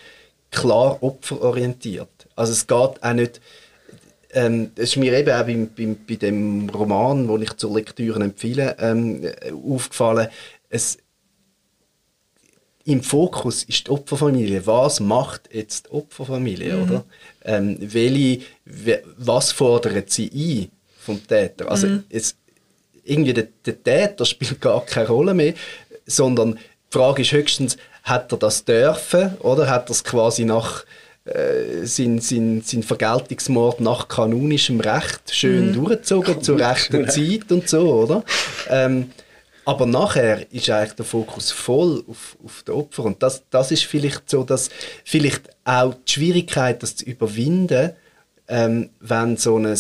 klar opferorientiert. Also es geht auch nicht, ähm, es ist mir eben auch beim, beim, bei dem Roman, den ich zur Lektüre empfehle, ähm, aufgefallen, es, im Fokus ist die Opferfamilie. Was macht jetzt die Opferfamilie, mhm. oder? Ähm, welche, was fordert sie ein vom Täter? Also mhm. es, irgendwie der, der Täter spielt gar keine Rolle mehr, sondern die Frage ist höchstens, hat er das dürfen oder hat er es quasi nach äh, sein, sein, sein Vergeltungsmord nach kanonischem Recht schön mhm. durchgezogen, zur rechten Zeit und so, oder? Ähm, aber nachher ist eigentlich der Fokus voll auf, auf den Opfer. Und das, das ist vielleicht so, dass vielleicht auch die Schwierigkeit, das zu überwinden, ähm, wenn so ein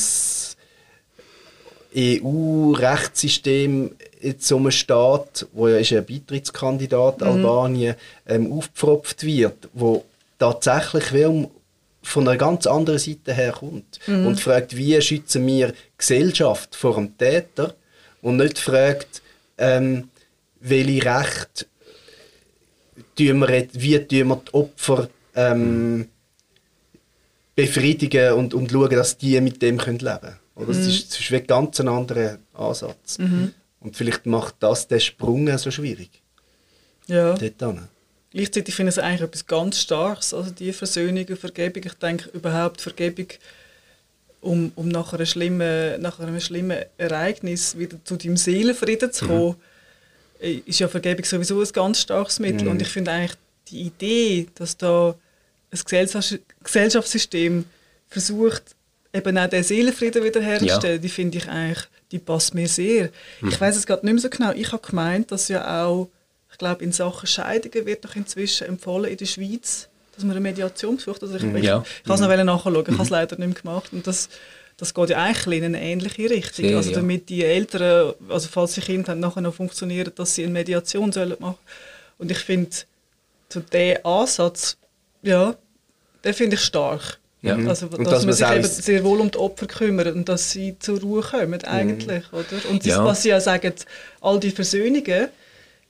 EU-Rechtssystem in so einem Staat, wo ja ist ein Beitrittskandidat mhm. Albanien, ähm, aufgepfropft wird, wo tatsächlich wie von einer ganz anderen Seite her kommt mhm. und fragt, wie schützen wir Gesellschaft vor dem Täter und nicht fragt, ähm, welche Rechte tun wir, wie tun wir die Opfer ähm, befriedigen und, und schauen, dass die mit dem können leben können. Oder? Mhm. Das, ist, das ist ein ganz anderer Ansatz. Mhm. Und vielleicht macht das den Sprung so schwierig. Ja. Dort Gleichzeitig finde ich es eigentlich etwas ganz Starkes, also die Versöhnung und Vergebung. Ich denke überhaupt Vergebung, um, um nach, einer schlimmen, nach einem schlimmen Ereignis wieder zu deinem Seelenfrieden zu kommen, mhm. ist ja Vergebung sowieso ein ganz starkes Mittel. Mhm. Und ich finde eigentlich die Idee, dass da ein Gesellschaftssystem versucht, eben auch den Seelenfrieden wiederherzustellen, ja. die finde ich eigentlich, die passt mir sehr. Mhm. Ich weiß es gerade nicht mehr so genau. Ich habe gemeint, dass ja auch ich glaube, in Sachen Scheidungen wird doch inzwischen empfohlen in der Schweiz, dass man eine Mediation besucht. Also ich, mhm. ja. ich, ich kann es noch mhm. nachschauen, ich habe es leider nicht mehr gemacht. Und das, das geht ja eigentlich in eine ähnliche Richtung. Sehr, also damit die Eltern, also falls sie Kinder haben, nachher noch funktionieren, dass sie eine Mediation sollen machen. Und ich finde, so der Ansatz, ja, den finde ich stark. Ja. Also, dass, dass man sich eben sehr wohl um die Opfer kümmert und dass sie zur Ruhe kommen, eigentlich. Mhm. Oder? Und das, ja. was sie ja sagen, all die Versöhnungen,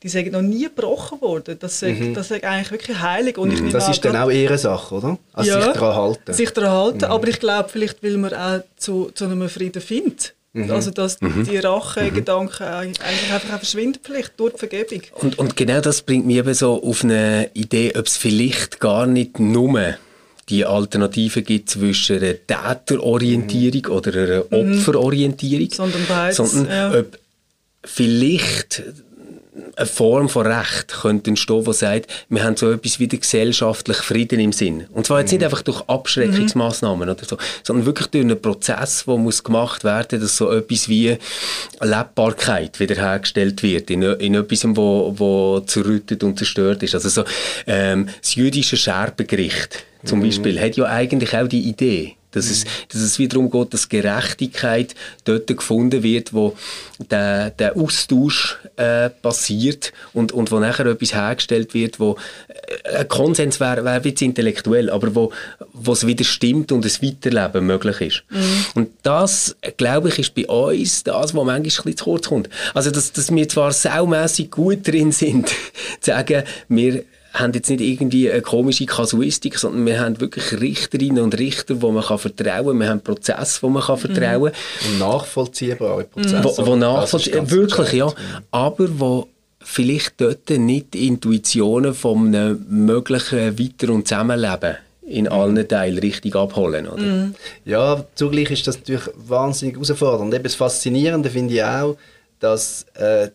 die sind noch nie gebrochen worden. Das ist, mhm. das ist eigentlich wirklich heilig. Und ich mhm. das ist dann auch ihre Sache, oder? Also ja, sich daran halten. Sich daran halten, mhm. aber ich glaube, vielleicht will man auch zu, zu einem Frieden finden. Mhm. Also, dass mhm. die Rache-Gedanken mhm. eigentlich einfach auch verschwinden, vielleicht durch die Vergebung. Und, und genau das bringt mich eben so auf eine Idee, ob es vielleicht gar nicht nur die Alternative gibt zwischen einer Täterorientierung oder einer Opferorientierung. Sondern beides. Sondern ja. ob vielleicht eine Form von Recht könnte entstehen, die sagt, wir haben so etwas wie den gesellschaftlichen Frieden im Sinn. Und zwar jetzt nicht einfach durch Abschreckungsmaßnahmen oder so, sondern wirklich durch einen Prozess, der muss gemacht werden, dass so etwas wie Lebbarkeit wiederhergestellt wird in, in etwas, wo, wo zerrüttet und zerstört ist. Also so ähm, das jüdische Scherbegericht zum Beispiel hat ja eigentlich auch die Idee, dass, es, dass es wiederum geht, dass Gerechtigkeit dort gefunden wird, wo der, der Austausch äh, passiert und, und wo nachher etwas hergestellt wird, wo äh, ein Konsens wäre wär jetzt intellektuell, aber wo es wieder stimmt und ein Weiterleben möglich ist. Mhm. Und das, glaube ich, ist bei uns das, was manchmal ein bisschen zu kurz kommt. Also, dass, dass wir zwar saumässig gut drin sind, *laughs* zu sagen, wir haben jetzt nicht irgendwie eine komische Kasuistik, sondern wir haben wirklich Richterinnen und Richter, wo man kann vertrauen kann. Wir haben Prozesse, wo man kann vertrauen kann. Und nachvollziehbare Prozesse. Wo, wo nachvollziehbar, wirklich, ja. Aber wo vielleicht dort nicht die Intuitionen von einem möglichen Weiter- und Zusammenleben in allen Teilen richtig abholen, oder? Mhm. Ja, zugleich ist das natürlich wahnsinnig herausfordernd. Eben das Faszinierende finde ich auch, dass äh,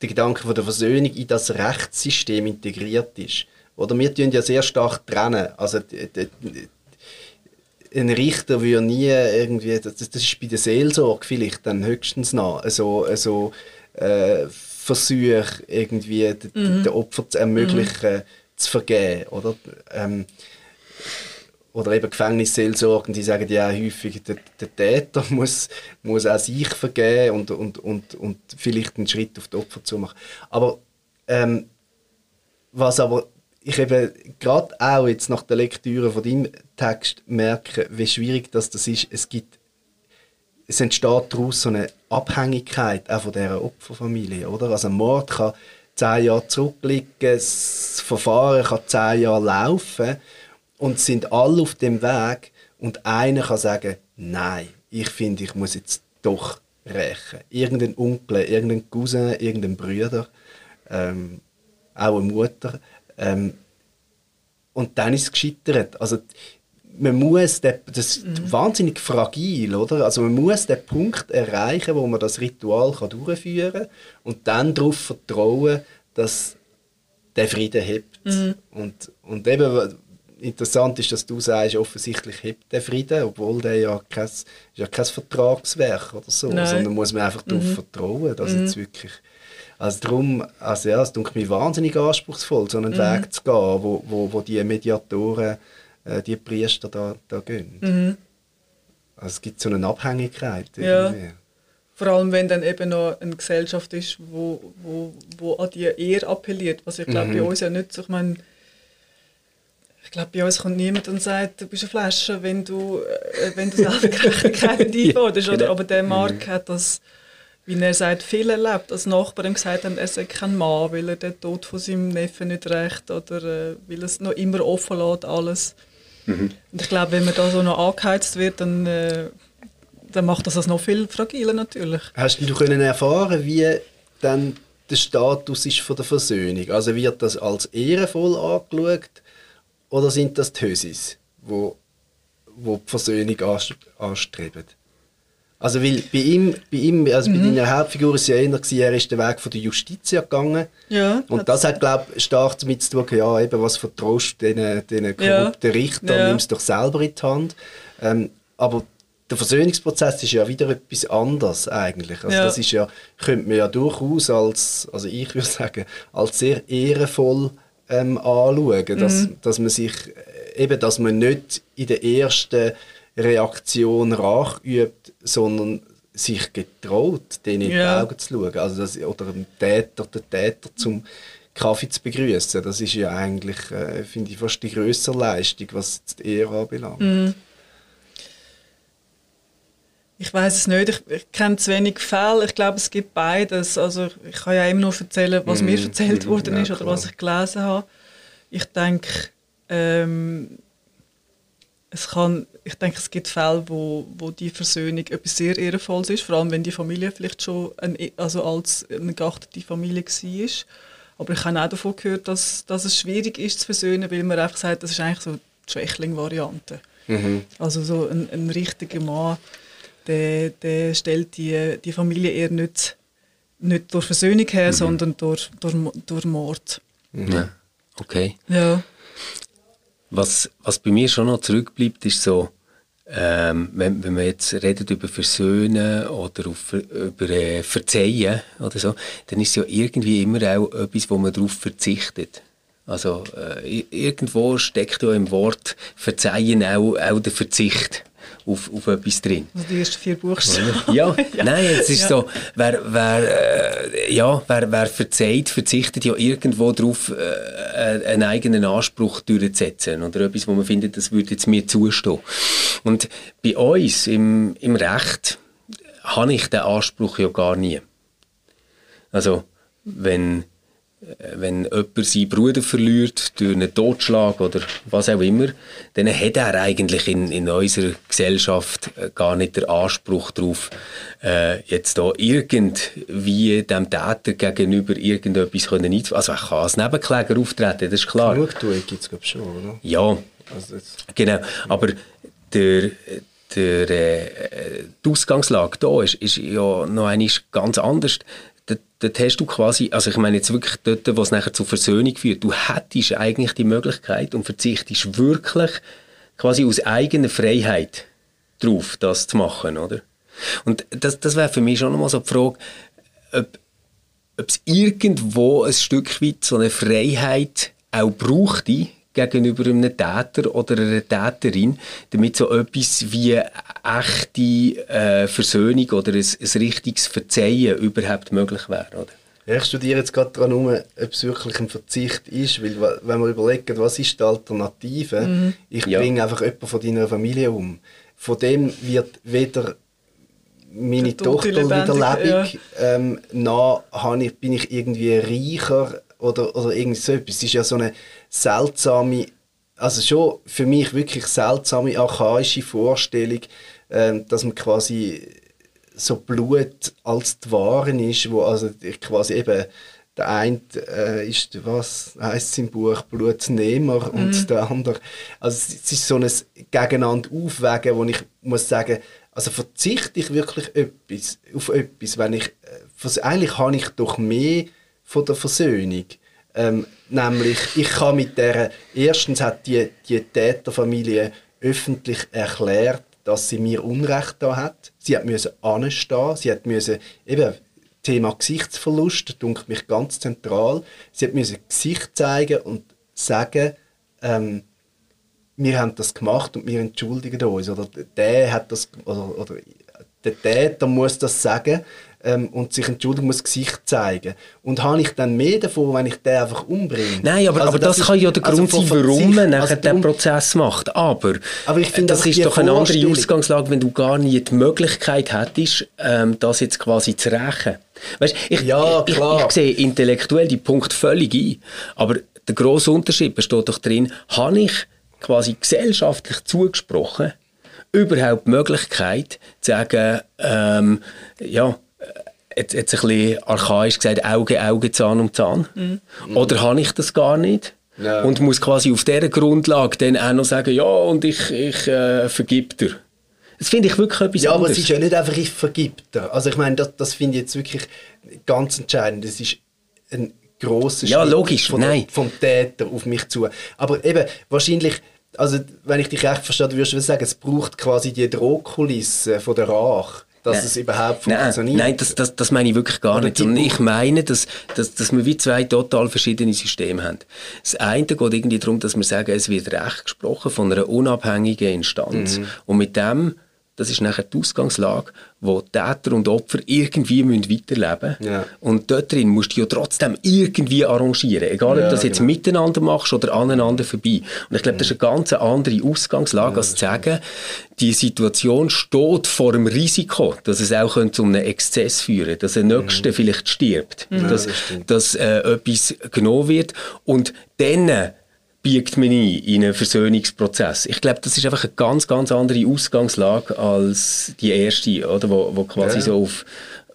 der Gedanke von der Versöhnung in das Rechtssystem integriert ist. Oder wir tun ja sehr stark trennen. Also ein Richter würde nie irgendwie, das, das ist bei der Seelsorge vielleicht dann höchstens noch, also, also äh, Versuch irgendwie d- den Opfer zu ermöglichen, zu vergeben, oder? Ähm, oder eben Gefängnisseelsorgen, die sagen ja häufig, der, der Täter *laughs* muss, muss auch sich vergeben und, und, und, und vielleicht einen Schritt auf die Opfer zu machen. Aber ähm, was aber ich eben gerade auch jetzt nach der Lektüre von deinem Text merke, wie schwierig das, das ist. Es gibt es entsteht daraus so eine Abhängigkeit auch von dieser Opferfamilie, oder? Also ein Mord kann zehn Jahre zurückliegen, das Verfahren kann zehn Jahre laufen und sind alle auf dem Weg und einer kann sagen, nein, ich finde, ich muss jetzt doch rächen. Irgendein Onkel, irgendein Cousin, irgendein Bruder, ähm, auch eine Mutter. Ähm, und dann ist es gescheitert. Also man muss, den, das ist wahnsinnig fragil, oder? Also man muss den Punkt erreichen, wo man das Ritual kann durchführen kann und dann darauf vertrauen, dass der Frieden hebt. Und, und eben, interessant ist, dass du sagst, offensichtlich hebt der Frieden, obwohl der ja kein, ist ja kein Vertragswerk oder so, Nein. sondern muss man einfach darauf vertrauen, dass jetzt wirklich also darum, also ja, es tut mir wahnsinnig anspruchsvoll, so einen Weg zu gehen, wo, wo, wo die Mediatoren, äh, die Priester da, da gehen. Also es gibt so eine Abhängigkeit Ja. Vor allem, wenn dann eben noch eine Gesellschaft ist, wo, wo, wo an die Ehre appelliert. Was ich glaube, bei uns ja nicht so, ich meine, ich glaube, bei uns kommt niemand und sagt, du bist eine Flasche, wenn du, äh, wenn du selber Gerechtigkeit nicht *laughs* einforderst. Oder, genau. aber der Mark hat das, wie er sagt, viel erlebt. Als Nachbarn gesagt haben, er sei kein Mann, weil er den Tod von seinem Neffen nicht recht oder äh, weil er es noch immer offen lässt, alles. Und ich glaube, wenn man da so noch angeheizt wird, dann, äh, dann macht das das noch viel fragiler natürlich. Hast du können erfahren, wie dann der Status ist von der Versöhnung? Also wird das als ehrenvoll angeschaut oder sind das die Hösis, wo, wo die Versöhnung anst- anstreben? Also weil bei ihm, bei ihm also bei deiner Hauptfigur ist es ja eher, gewesen, er ist den Weg von der Justitia gegangen. Ja, Und das hat, glaube ich, stark damit zu tun, ja, eben, was vertraust du diesen, diesen korrupten Richtern, Ja. nimm es doch selber in die Hand. Ähm, aber der Versöhnungsprozess ist ja wieder etwas anderes eigentlich. Also Ja. das ist ja, könnte man ja durchaus als, also ich würde sagen, als sehr ehrenvoll ähm, anschauen, dass, dass man sich, äh, eben, dass man nicht in der ersten Reaktion Rach übt, sondern sich getraut, denen in die Ja. Augen zu schauen. Also das, oder dem Täter, den Täter zum Kaffee zu begrüßen. Das ist ja eigentlich, äh, finde ich, fast die größere Leistung, was die Ehre anbelangt. Ich weiß es nicht, ich, ich kenne zu wenig Fälle. Ich glaube, es gibt beides. Also ich kann ja immer nur erzählen, was mir erzählt worden ja, ist oder klar. was ich gelesen habe. Ich denke, ähm, es kann, ich denke, es gibt Fälle, wo, wo die Versöhnung etwas sehr Ehrenvolles ist, vor allem wenn die Familie vielleicht schon ein, also als eine geachtete Familie war. Aber ich habe auch davon gehört, dass, dass es schwierig ist zu versöhnen, weil man einfach sagt, das ist eigentlich so die Schwächling-Variante. Also so ein, ein richtiger Mann, der, der stellt die, die Familie eher nicht, nicht durch Versöhnung her, mhm. sondern durch, durch, durch Mord. Ja, okay. Ja. Was, was bei mir schon noch zurückbleibt, ist so, ähm, wenn, wenn man jetzt redet über Versöhnen oder auf, über äh, Verzeihen oder so, dann ist es ja irgendwie immer auch etwas, wo man darauf verzichtet. Also äh, irgendwo steckt ja im Wort Verzeihen auch, auch der Verzicht auf, auf etwas drin. Also die ersten vier Buchstaben. Ja, ja. *laughs* nein, es ist ja. so, wer, wer, äh, ja, wer, wer verzeiht, verzichtet ja irgendwo darauf, äh, einen eigenen Anspruch durchzusetzen oder etwas, wo man findet, das würde jetzt mir zustehen. Und bei uns im, im Recht habe ich den Anspruch ja gar nie. Also, wenn äh, wenn jemand seinen Bruder verliert durch einen Totschlag oder was auch immer, dann hat er eigentlich in, in unserer Gesellschaft äh, gar nicht den Anspruch darauf, äh, jetzt da irgendwie dem Täter gegenüber irgendetwas können Also er kann als Nebenkläger auftreten, das ist klar. Genugtuung gibt es glaube schon, oder? Ja, also genau. Aber der, der, äh, die Ausgangslage hier ist, ist ja noch einmal ganz anders dort, hast du quasi, also ich meine jetzt wirklich dort, wo es nachher zur Versöhnung führt, du hättest eigentlich die Möglichkeit und verzichtest wirklich quasi aus eigener Freiheit drauf, das zu machen, oder? Und das, das wäre für mich schon nochmal so die Frage, ob, ob es irgendwo ein Stück weit so eine Freiheit auch brauchte, gegenüber einem Täter oder einer Täterin, damit so etwas wie echte äh, Versöhnung oder ein, ein richtiges Verzeihen überhaupt möglich wäre, oder? Ja, ich studiere jetzt gerade daran um, ob es wirklich ein Verzicht ist, weil wenn wir überlegen, was ist die Alternative, mhm. ich ja. bringe einfach jemanden von deiner Familie um. Von dem wird weder meine Tochter wieder lebendig, ja. ähm, noch bin ich irgendwie reicher oder, oder irgendwie so etwas. Es ist ja so eine seltsame, also schon für mich wirklich seltsame, archaische Vorstellung, äh, dass man quasi so Blut als die Waren ist, wo also quasi eben der eine äh, ist, was heißt es im Buch, Blutnehmer mhm. und der andere, also es ist so ein Gegeneinander aufwägen, wo ich muss sagen, also verzichte ich wirklich etwas, auf etwas, wenn ich, äh, eigentlich habe ich doch mehr von der Versöhnung. Ähm, nämlich, ich kann mit der, erstens hat die, die Täterfamilie öffentlich erklärt, dass sie mir Unrecht da hat. Sie hat müssen anstehen, sie hat müssen, eben, Thema Gesichtsverlust, dunkelt mich ganz zentral. Sie hat müssen Gesicht zeigen und sagen, ähm, wir haben das gemacht und wir entschuldigen uns. Oder der hat das, oder, oder der Täter muss das sagen ähm, und sich entschuldigen muss, Gesicht zeigen. Und habe ich dann mehr davon, wenn ich den einfach umbringe? Nein, aber, also aber das, das kann ja der also Grund sein, warum man nachher also den Prozess macht. Aber, aber ich finde, das ist doch eine andere Ausgangslage, wenn du gar nie die Möglichkeit hättest, ähm, das jetzt quasi zu rächen. Weißt, ich, ja, klar. Ich, ich sehe intellektuell die Punkt völlig ein, aber der grosse Unterschied besteht doch darin, habe ich quasi gesellschaftlich zugesprochen, überhaupt die Möglichkeit zu sagen, ähm, ja, jetzt, jetzt ein bisschen archaisch gesagt, Auge, Auge, Zahn um Zahn? Mhm. Oder habe ich das gar nicht? Ja. Und muss quasi auf dieser Grundlage dann auch noch sagen, ja, und ich, ich äh, vergib dir. Das finde ich wirklich etwas Ja, anderes. aber es ist ja nicht einfach, ich vergib dir. Also ich meine, das, das finde ich jetzt wirklich ganz entscheidend. Das ist ein grosser ja, Schritt logisch. Von Nein. vom Täter auf mich zu. Aber eben, wahrscheinlich also wenn ich dich recht verstehe, würdest du sagen, es braucht quasi die Drohkulisse von der Rache, dass nein. es überhaupt funktioniert. Nein, das, das, das meine ich wirklich gar Oder nicht. Und ich meine, dass, dass, dass wir wie zwei total verschiedene Systeme haben. Das eine geht irgendwie darum, dass wir sagen, es wird Recht gesprochen von einer unabhängigen Instanz. Mhm. Und mit dem das ist nachher die Ausgangslage, wo Täter und Opfer irgendwie müssen weiterleben müssen. Ja. Und dort drin musst du ja trotzdem irgendwie arrangieren. Egal, ob du das jetzt genau. miteinander machst oder aneinander vorbei. Und ich glaube, das ist eine ganz andere Ausgangslage, ja, als zu sagen, die Situation steht vor dem Risiko, dass es auch zu einem Exzess führen könnte, dass der Nächste mhm. vielleicht stirbt, dass, das dass äh, etwas genommen wird. Und dann biegt man ein in einen Versöhnungsprozess. Ich glaube, das ist einfach eine ganz, ganz andere Ausgangslage als die erste, oder, wo, wo quasi ja. so auf,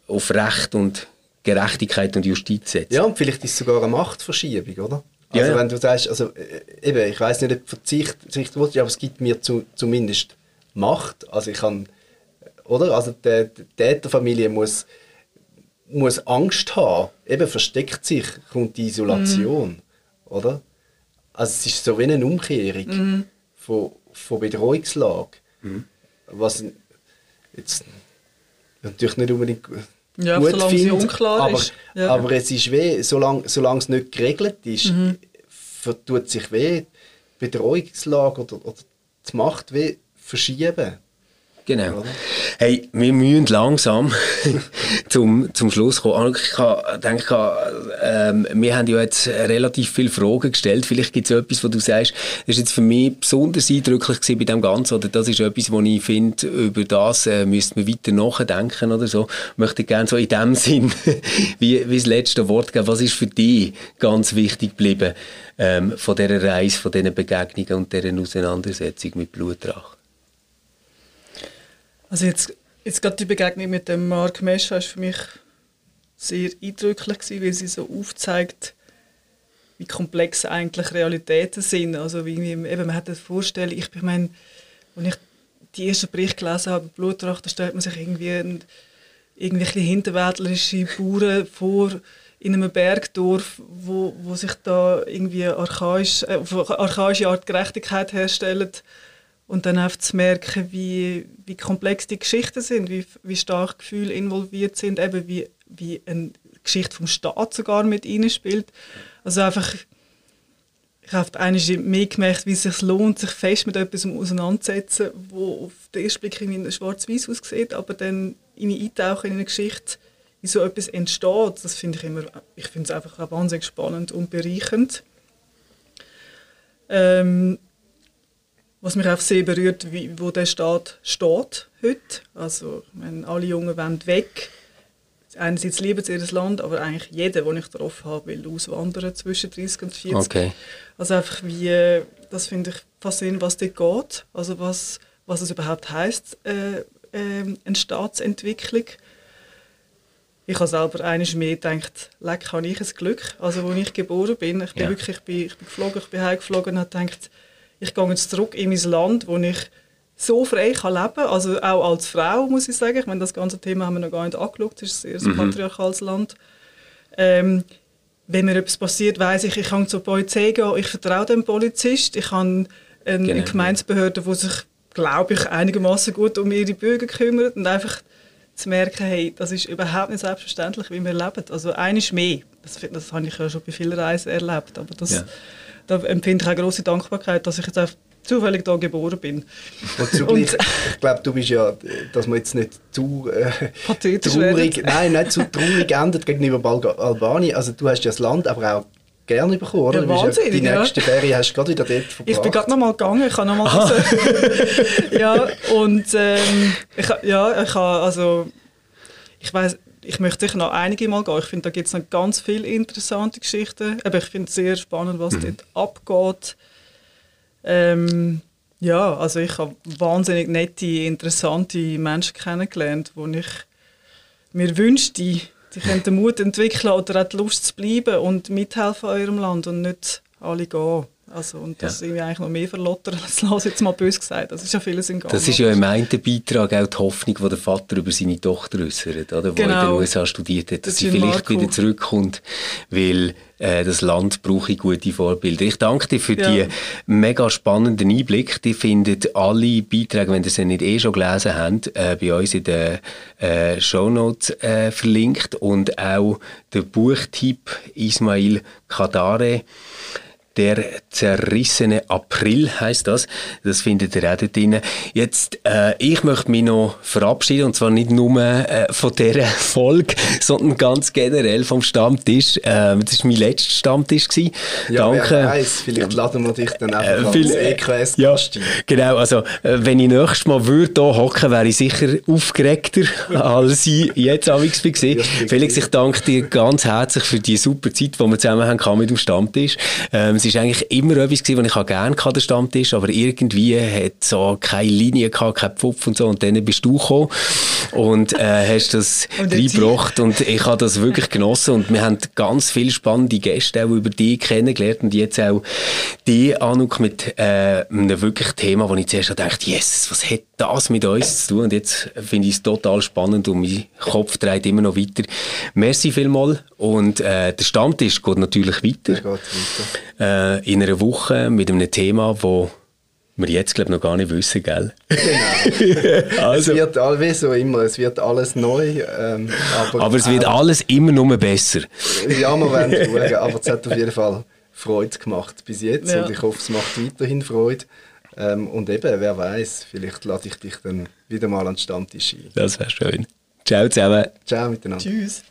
auf Recht und Gerechtigkeit und Justiz setzt. Ja, und vielleicht ist es sogar eine Machtverschiebung, oder? Also ja. wenn du sagst, also äh, eben, ich weiß nicht, ob Verzicht, Verzicht aber es gibt mir zu, zumindest Macht. Also ich kann, oder? Also die, die Täterfamilie muss muss Angst haben, eben versteckt sich, kommt die Isolation, mhm. oder? Also es ist so wie eine Umkehrung mhm. von, von Bedrohungslage, mhm. was jetzt natürlich nicht unbedingt ja, gut solange finde, unklar aber, ist. Ja. aber es ist weh, solange, solange es nicht geregelt ist, mhm. tut sich weh, die Bedrohungslage oder, oder die Macht weh verschieben. Genau. Hey, wir müssen langsam *laughs* zum, zum Schluss kommen. Ich denke, ähm, wir haben ja jetzt relativ viele Fragen gestellt. Vielleicht gibt es etwas, wo du sagst, das ist jetzt für mich besonders eindrücklich gewesen bei dem Ganzen, oder das ist etwas, wo ich finde, über das äh, müsste man weiter nachdenken oder so. Ich möchte gerne so in dem *laughs* Sinn, wie, wie das letzte Wort geben. Was ist für dich ganz wichtig geblieben ähm, von dieser Reise, von diesen Begegnungen und dieser Auseinandersetzung mit Blutrach? Also jetzt, jetzt gerade die Begegnung mit dem Mark Mescha ist für mich sehr eindrücklich gewesen, weil sie so aufzeigt, wie komplex eigentlich Realitäten sind. Also wie eben, man hat eine Vorstellung, ich, ich meine, als ich die ersten Berichte gelesen habe, Blutracht, da stellt man sich irgendwie ein, irgendwelche hinterwäldlerische Bauern vor in einem Bergdorf, wo, wo sich da irgendwie archaisch, äh, archaische Art Gerechtigkeit herstellt und dann einfach zu merken, wie, wie komplex die Geschichten sind, wie, wie stark Gefühle involviert sind, eben wie, wie eine Geschichte vom Staat sogar mit spielt. Also einfach, ich habe eigentlich mehr gemerkt, wie es sich lohnt, sich fest mit etwas auseinanderzusetzen, wo auf den ersten Blick irgendwie schwarz-weiß aussieht, aber dann in eintauchen in eine Geschichte, wie so etwas entsteht, das finde ich immer, ich finde es einfach auch wahnsinnig spannend und bereichernd. Ähm, was mich auch sehr berührt, wie, wo der Staat steht heute. Also, wenn alle Jungen wollen weg. Einerseits lieben sie ihr Land, aber eigentlich jeder, den ich getroffen habe, will auswandern zwischen 30 und 40. Okay. Also einfach wie, das finde ich faszinierend, was dort geht. Also was, was es überhaupt heisst, äh, äh, eine Staatsentwicklung. Ich habe selber eines mehr gedacht, leck, habe ich ein Glück. Also, als ich geboren bin, ich bin ja. wirklich, ich bin, ich bin geflogen, ich bin heimgeflogen und habe gedacht, ich gehe jetzt zurück in mein Land, wo ich so frei kann leben kann, also auch als Frau, muss ich sagen. Ich meine, das ganze Thema haben wir noch gar nicht angeschaut, das ist ein sehr mhm. patriarchales Land. Ähm, wenn mir etwas passiert, weiß ich, ich kann zur Polizei gehen, ich vertraue dem Polizist, ich habe eine, genau. Gemeindebehörde, die sich, glaube ich, einigermaßen gut um ihre Bürger kümmert und einfach zu merken, hey, das ist überhaupt nicht selbstverständlich, wie wir leben. Also eines mehr. Das, das habe ich ja schon bei vielen Reisen erlebt, aber das... Ja da empfinde ich auch große Dankbarkeit, dass ich jetzt auch zufällig da geboren bin. Und zugleich, ich glaube, du bist ja, dass man jetzt nicht zu äh, traurig, nein, nicht zu traurig endet gegenüber Albanien. Also du hast ja das Land aber auch gerne bekommen, oder? Ja, wahnsinnig, die nächste ja. Hast du gerade wieder dort verbracht. Ich bin gerade noch mal gegangen, ich habe noch mal *laughs* Ja, und ähm, ich, ja, ich habe, also, ich weiß ich möchte sicher noch einige Mal gehen. Ich finde, da gibt es noch ganz viele interessante Geschichten. Aber ich finde es sehr spannend, was mhm. dort abgeht. Ähm, ja, also ich habe wahnsinnig nette, interessante Menschen kennengelernt, wo ich mir wünschte, die, die den Mut entwickeln oder auch die Lust zu bleiben und mithelfen an eurem Land und nicht alle gehen. Also, und das ja. ist eigentlich noch mehr verlottern, als *laughs* lass jetzt mal bös gesagt. Das ist ja vieles in Gang. Das ist ja im einen Beitrag auch die Hoffnung, die der Vater über seine Tochter äußert, oder? Genau. Wo in den. USA studiert hat, dass das sie vielleicht Marco. wieder zurückkommt, weil äh, das Land brauche gute Vorbilder. Ich danke dir für ja. die mega spannenden Einblick. Die findet alle Beiträge, wenn ihr sie nicht eh schon gelesen habt, äh, bei uns in den äh, Shownotes äh, verlinkt und auch der Buchtipp Ismail Kadare der zerrissene April heißt das. Das findet ihr auch dort drin. Jetzt, äh, ich möchte mich noch verabschieden und zwar nicht nur äh, von dieser *laughs* Folge, sondern ganz generell vom Stammtisch. Äh, das war mein letzter Stammtisch. Gewesen. Ja, Danke. wer weiß, vielleicht laden wir dich dann einfach äh, viel, als ja, Genau, also äh, wenn ich nächstes Mal würde hier hocken, wäre ich sicher aufgeregter, *laughs* als ich jetzt amigs war. Felix, ich danke dir ganz herzlich für die super Zeit, die wir zusammen haben mit dem Stammtisch. Ähm, es war eigentlich immer etwas, gewesen, was ich gerne hatte, der Stammtisch, aber irgendwie hat so keine Linie gehabt, kein Pfupf und so. Und dann bist du gekommen und äh, hast das *laughs* reingebracht und ich habe das wirklich genossen und wir haben ganz viele spannende Gäste auch über dich kennengelernt und jetzt auch die Anuk mit äh, einem wirklich Thema, wo ich zuerst dachte, yes, was hat das mit uns zu tun. Und jetzt finde ich es total spannend und mein Kopf dreht immer noch weiter. Merci vielmals. Und äh, der Stammtisch geht natürlich weiter. Der geht weiter. Äh, in einer Woche mit einem Thema, wo wir jetzt glaube noch gar nicht wissen, gell? Genau. *laughs* also, Es wird all- wie so immer, es wird alles neu. Ähm, aber, aber es wird alles immer nur besser. Ja, wir werden schauen, aber es hat auf *laughs* jeden Fall Freude gemacht bis jetzt Ja. und ich hoffe, es macht weiterhin Freude. Ähm, und eben, wer weiß, vielleicht lade ich dich dann wieder mal an den Stammtisch ein. Das wäre schön. Ciao zusammen. Ciao miteinander. Tschüss.